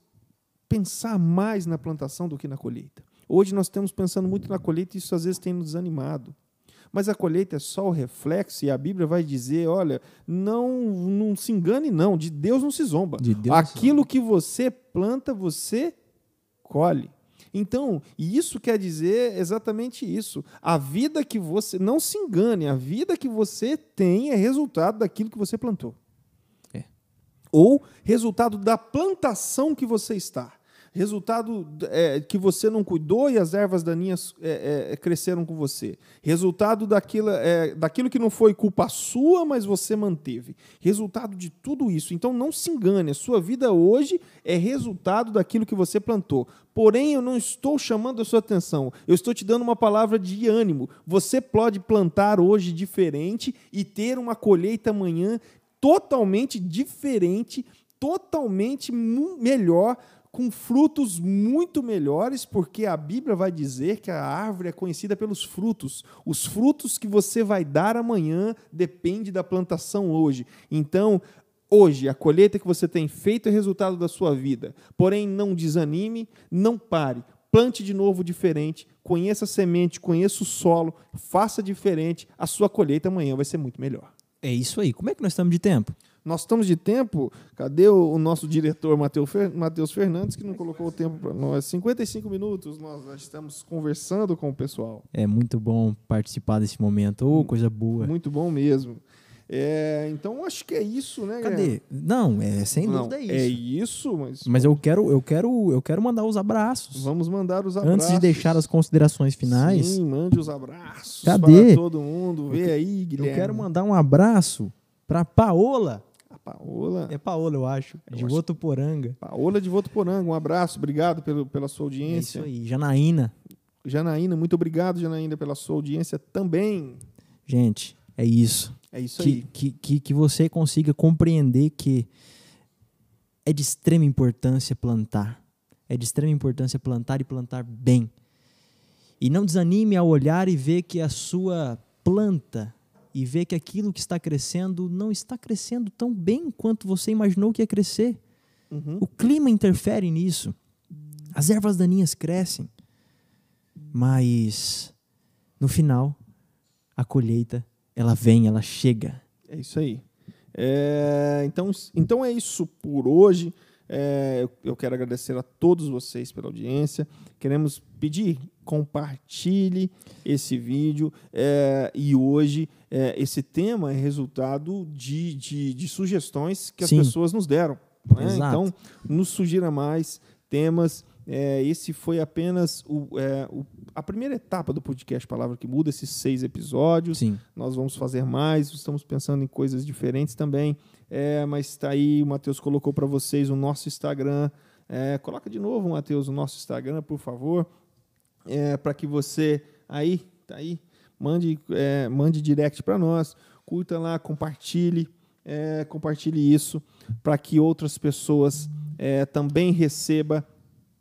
pensar mais na plantação do que na colheita. Hoje nós estamos pensando muito na colheita e isso às vezes tem nos desanimado. Mas a colheita é só o reflexo e a Bíblia vai dizer, olha, não, não se engane não, de Deus não se zomba. Aquilo que você planta, você colhe. Então, isso quer dizer exatamente isso. A vida que você, não se engane, a vida que você tem é resultado daquilo que você plantou. É. ou resultado da plantação que você está. Resultado é, que você não cuidou e as ervas daninhas é, é, cresceram com você. Resultado daquilo, é, daquilo que não foi culpa sua, mas você manteve. Resultado de tudo isso. Então não se engane, a sua vida hoje é resultado daquilo que você plantou. Porém, eu não estou chamando a sua atenção, eu estou te dando uma palavra de ânimo. Você pode plantar hoje diferente e ter uma colheita amanhã totalmente diferente, totalmente melhor com frutos muito melhores, porque a Bíblia vai dizer que a árvore é conhecida pelos frutos. Os frutos que você vai dar amanhã depende da plantação hoje. Então, hoje, a colheita que você tem feito é resultado da sua vida. Porém, não desanime, não pare. Plante de novo diferente, conheça a semente, conheça o solo, faça diferente, a sua colheita amanhã vai ser muito melhor. É isso aí. Como é que nós estamos de tempo? Nós estamos de tempo. Cadê o, o nosso diretor Matheus Fernandes, que não colocou o tempo para nós? 55 minutos nós estamos conversando com o pessoal. É muito bom participar desse momento. Oh, coisa boa. Muito bom mesmo. É, então acho que é isso, né? Cadê? Não, é sem não, dúvida é isso. É isso, mas. Mas eu quero, eu quero, eu quero mandar os abraços. Vamos mandar os abraços. Antes de deixar as considerações finais. Sim, mande os abraços. Cadê? Para todo mundo. Vê aí, Guilherme. Eu quero mandar um abraço para Paola. Paola. É Paola, eu acho. Eu de acho... Votuporanga. Paola de Votuporanga, um abraço, obrigado pelo, pela sua audiência. É isso aí. Janaína. Janaína, muito obrigado, Janaína, pela sua audiência também. Gente, é isso. É isso que, aí. Que, que, que você consiga compreender que é de extrema importância plantar. É de extrema importância plantar e plantar bem. E não desanime ao olhar e ver que a sua planta e ver que aquilo que está crescendo não está crescendo tão bem quanto você imaginou que ia crescer. Uhum. O clima interfere nisso. As ervas daninhas crescem. Mas no final, a colheita, ela vem, ela chega. É isso aí. É, então, então é isso por hoje. É, eu quero agradecer a todos vocês pela audiência. Queremos pedir, compartilhe esse vídeo. É, e hoje, é, esse tema é resultado de, de, de sugestões que as Sim. pessoas nos deram. Né? Então, nos sugira mais temas. É, esse foi apenas o, é, o, a primeira etapa do podcast Palavra que Muda, esses seis episódios. Sim. Nós vamos fazer mais, estamos pensando em coisas diferentes também. É, mas está aí, o Matheus colocou para vocês o nosso Instagram. É, coloca de novo, Matheus, o nosso Instagram, por favor, é, para que você aí, tá aí, mande, é, mande direct para nós, curta lá, compartilhe, é, compartilhe isso para que outras pessoas é, também recebam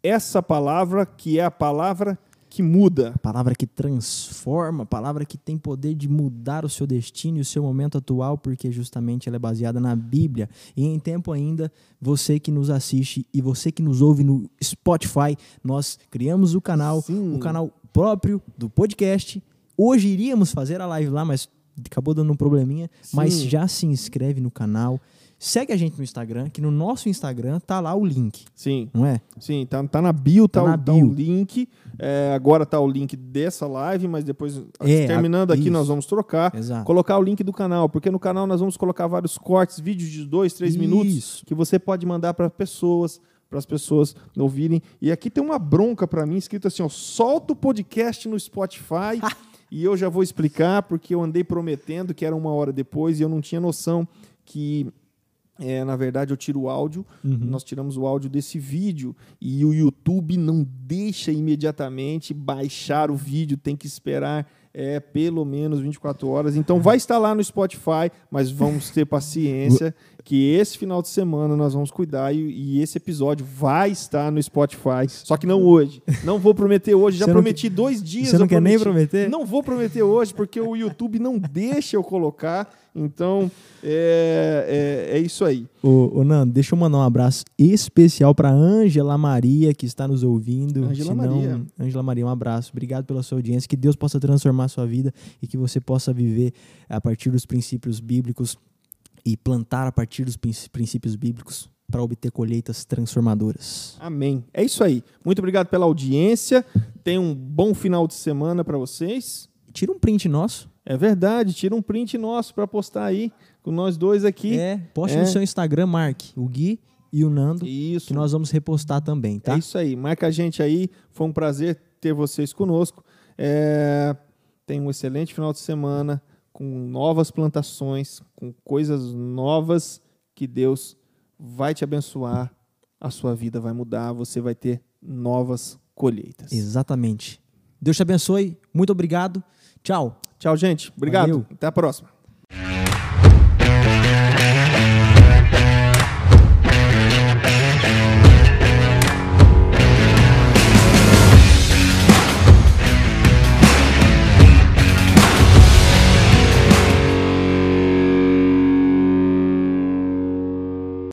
essa palavra que é a palavra que muda. Palavra que transforma, palavra que tem poder de mudar o seu destino e o seu momento atual, porque justamente ela é baseada na Bíblia. E em tempo ainda, você que nos assiste e você que nos ouve no Spotify, nós criamos o canal, Sim. o canal próprio do podcast. Hoje iríamos fazer a live lá, mas acabou dando um probleminha. Sim. Mas já se inscreve no canal. Segue a gente no Instagram, que no nosso Instagram tá lá o link, Sim, não é? sim, tá, tá na bio, tá, Tá o, na tá o bio. link. É, agora tá o link dessa live, mas depois, É, terminando a- aqui, nós vamos trocar. Exato. Colocar o link do canal, porque no canal nós vamos colocar vários cortes, vídeos de dois, três minutos, Isso. que você pode mandar para pessoas, para as pessoas ouvirem. E aqui tem uma bronca para mim, escrito assim: ó, solta o podcast no Spotify. e eu já vou explicar, porque eu andei prometendo que era uma hora depois e eu não tinha noção que é, na verdade, eu tiro o áudio, Uhum. nós tiramos o áudio desse vídeo e o YouTube não deixa imediatamente baixar o vídeo, tem que esperar é, pelo menos 24 horas. Então vai estar lá no Spotify, mas vamos ter paciência que esse final de semana nós vamos cuidar e, e esse episódio vai estar no Spotify. Só que não hoje. Não vou prometer hoje, já prometi dois dias. Você não quer nem prometi. prometer? Não vou prometer hoje, porque o YouTube não deixa eu colocar. Então, é, é, é isso aí. Ô, ô, Nando, deixa eu mandar um abraço especial para Ângela Maria, que está nos ouvindo. Ângela Maria. Ângela Maria, um abraço. Obrigado pela sua audiência. Que Deus possa transformar a sua vida e que você possa viver a partir dos princípios bíblicos e plantar a partir dos prin- princípios bíblicos para obter colheitas transformadoras. Amém. É isso aí. Muito obrigado pela audiência. Tenha um bom final de semana para vocês. Tira um print nosso. É verdade, tira um print nosso para postar aí com nós dois aqui. É, poste É. no seu Instagram, Mark, o Gui e o Nando, Isso. que nós vamos repostar também, tá? É isso aí. Marca a gente aí. Foi um prazer ter vocês conosco. É, Tenha um excelente final de semana com novas plantações, com coisas novas que Deus vai te abençoar. A sua vida vai mudar. Você vai ter novas colheitas. Exatamente. Deus te abençoe. Muito obrigado. Tchau. Tchau, gente. Obrigado. Valeu. Até a próxima.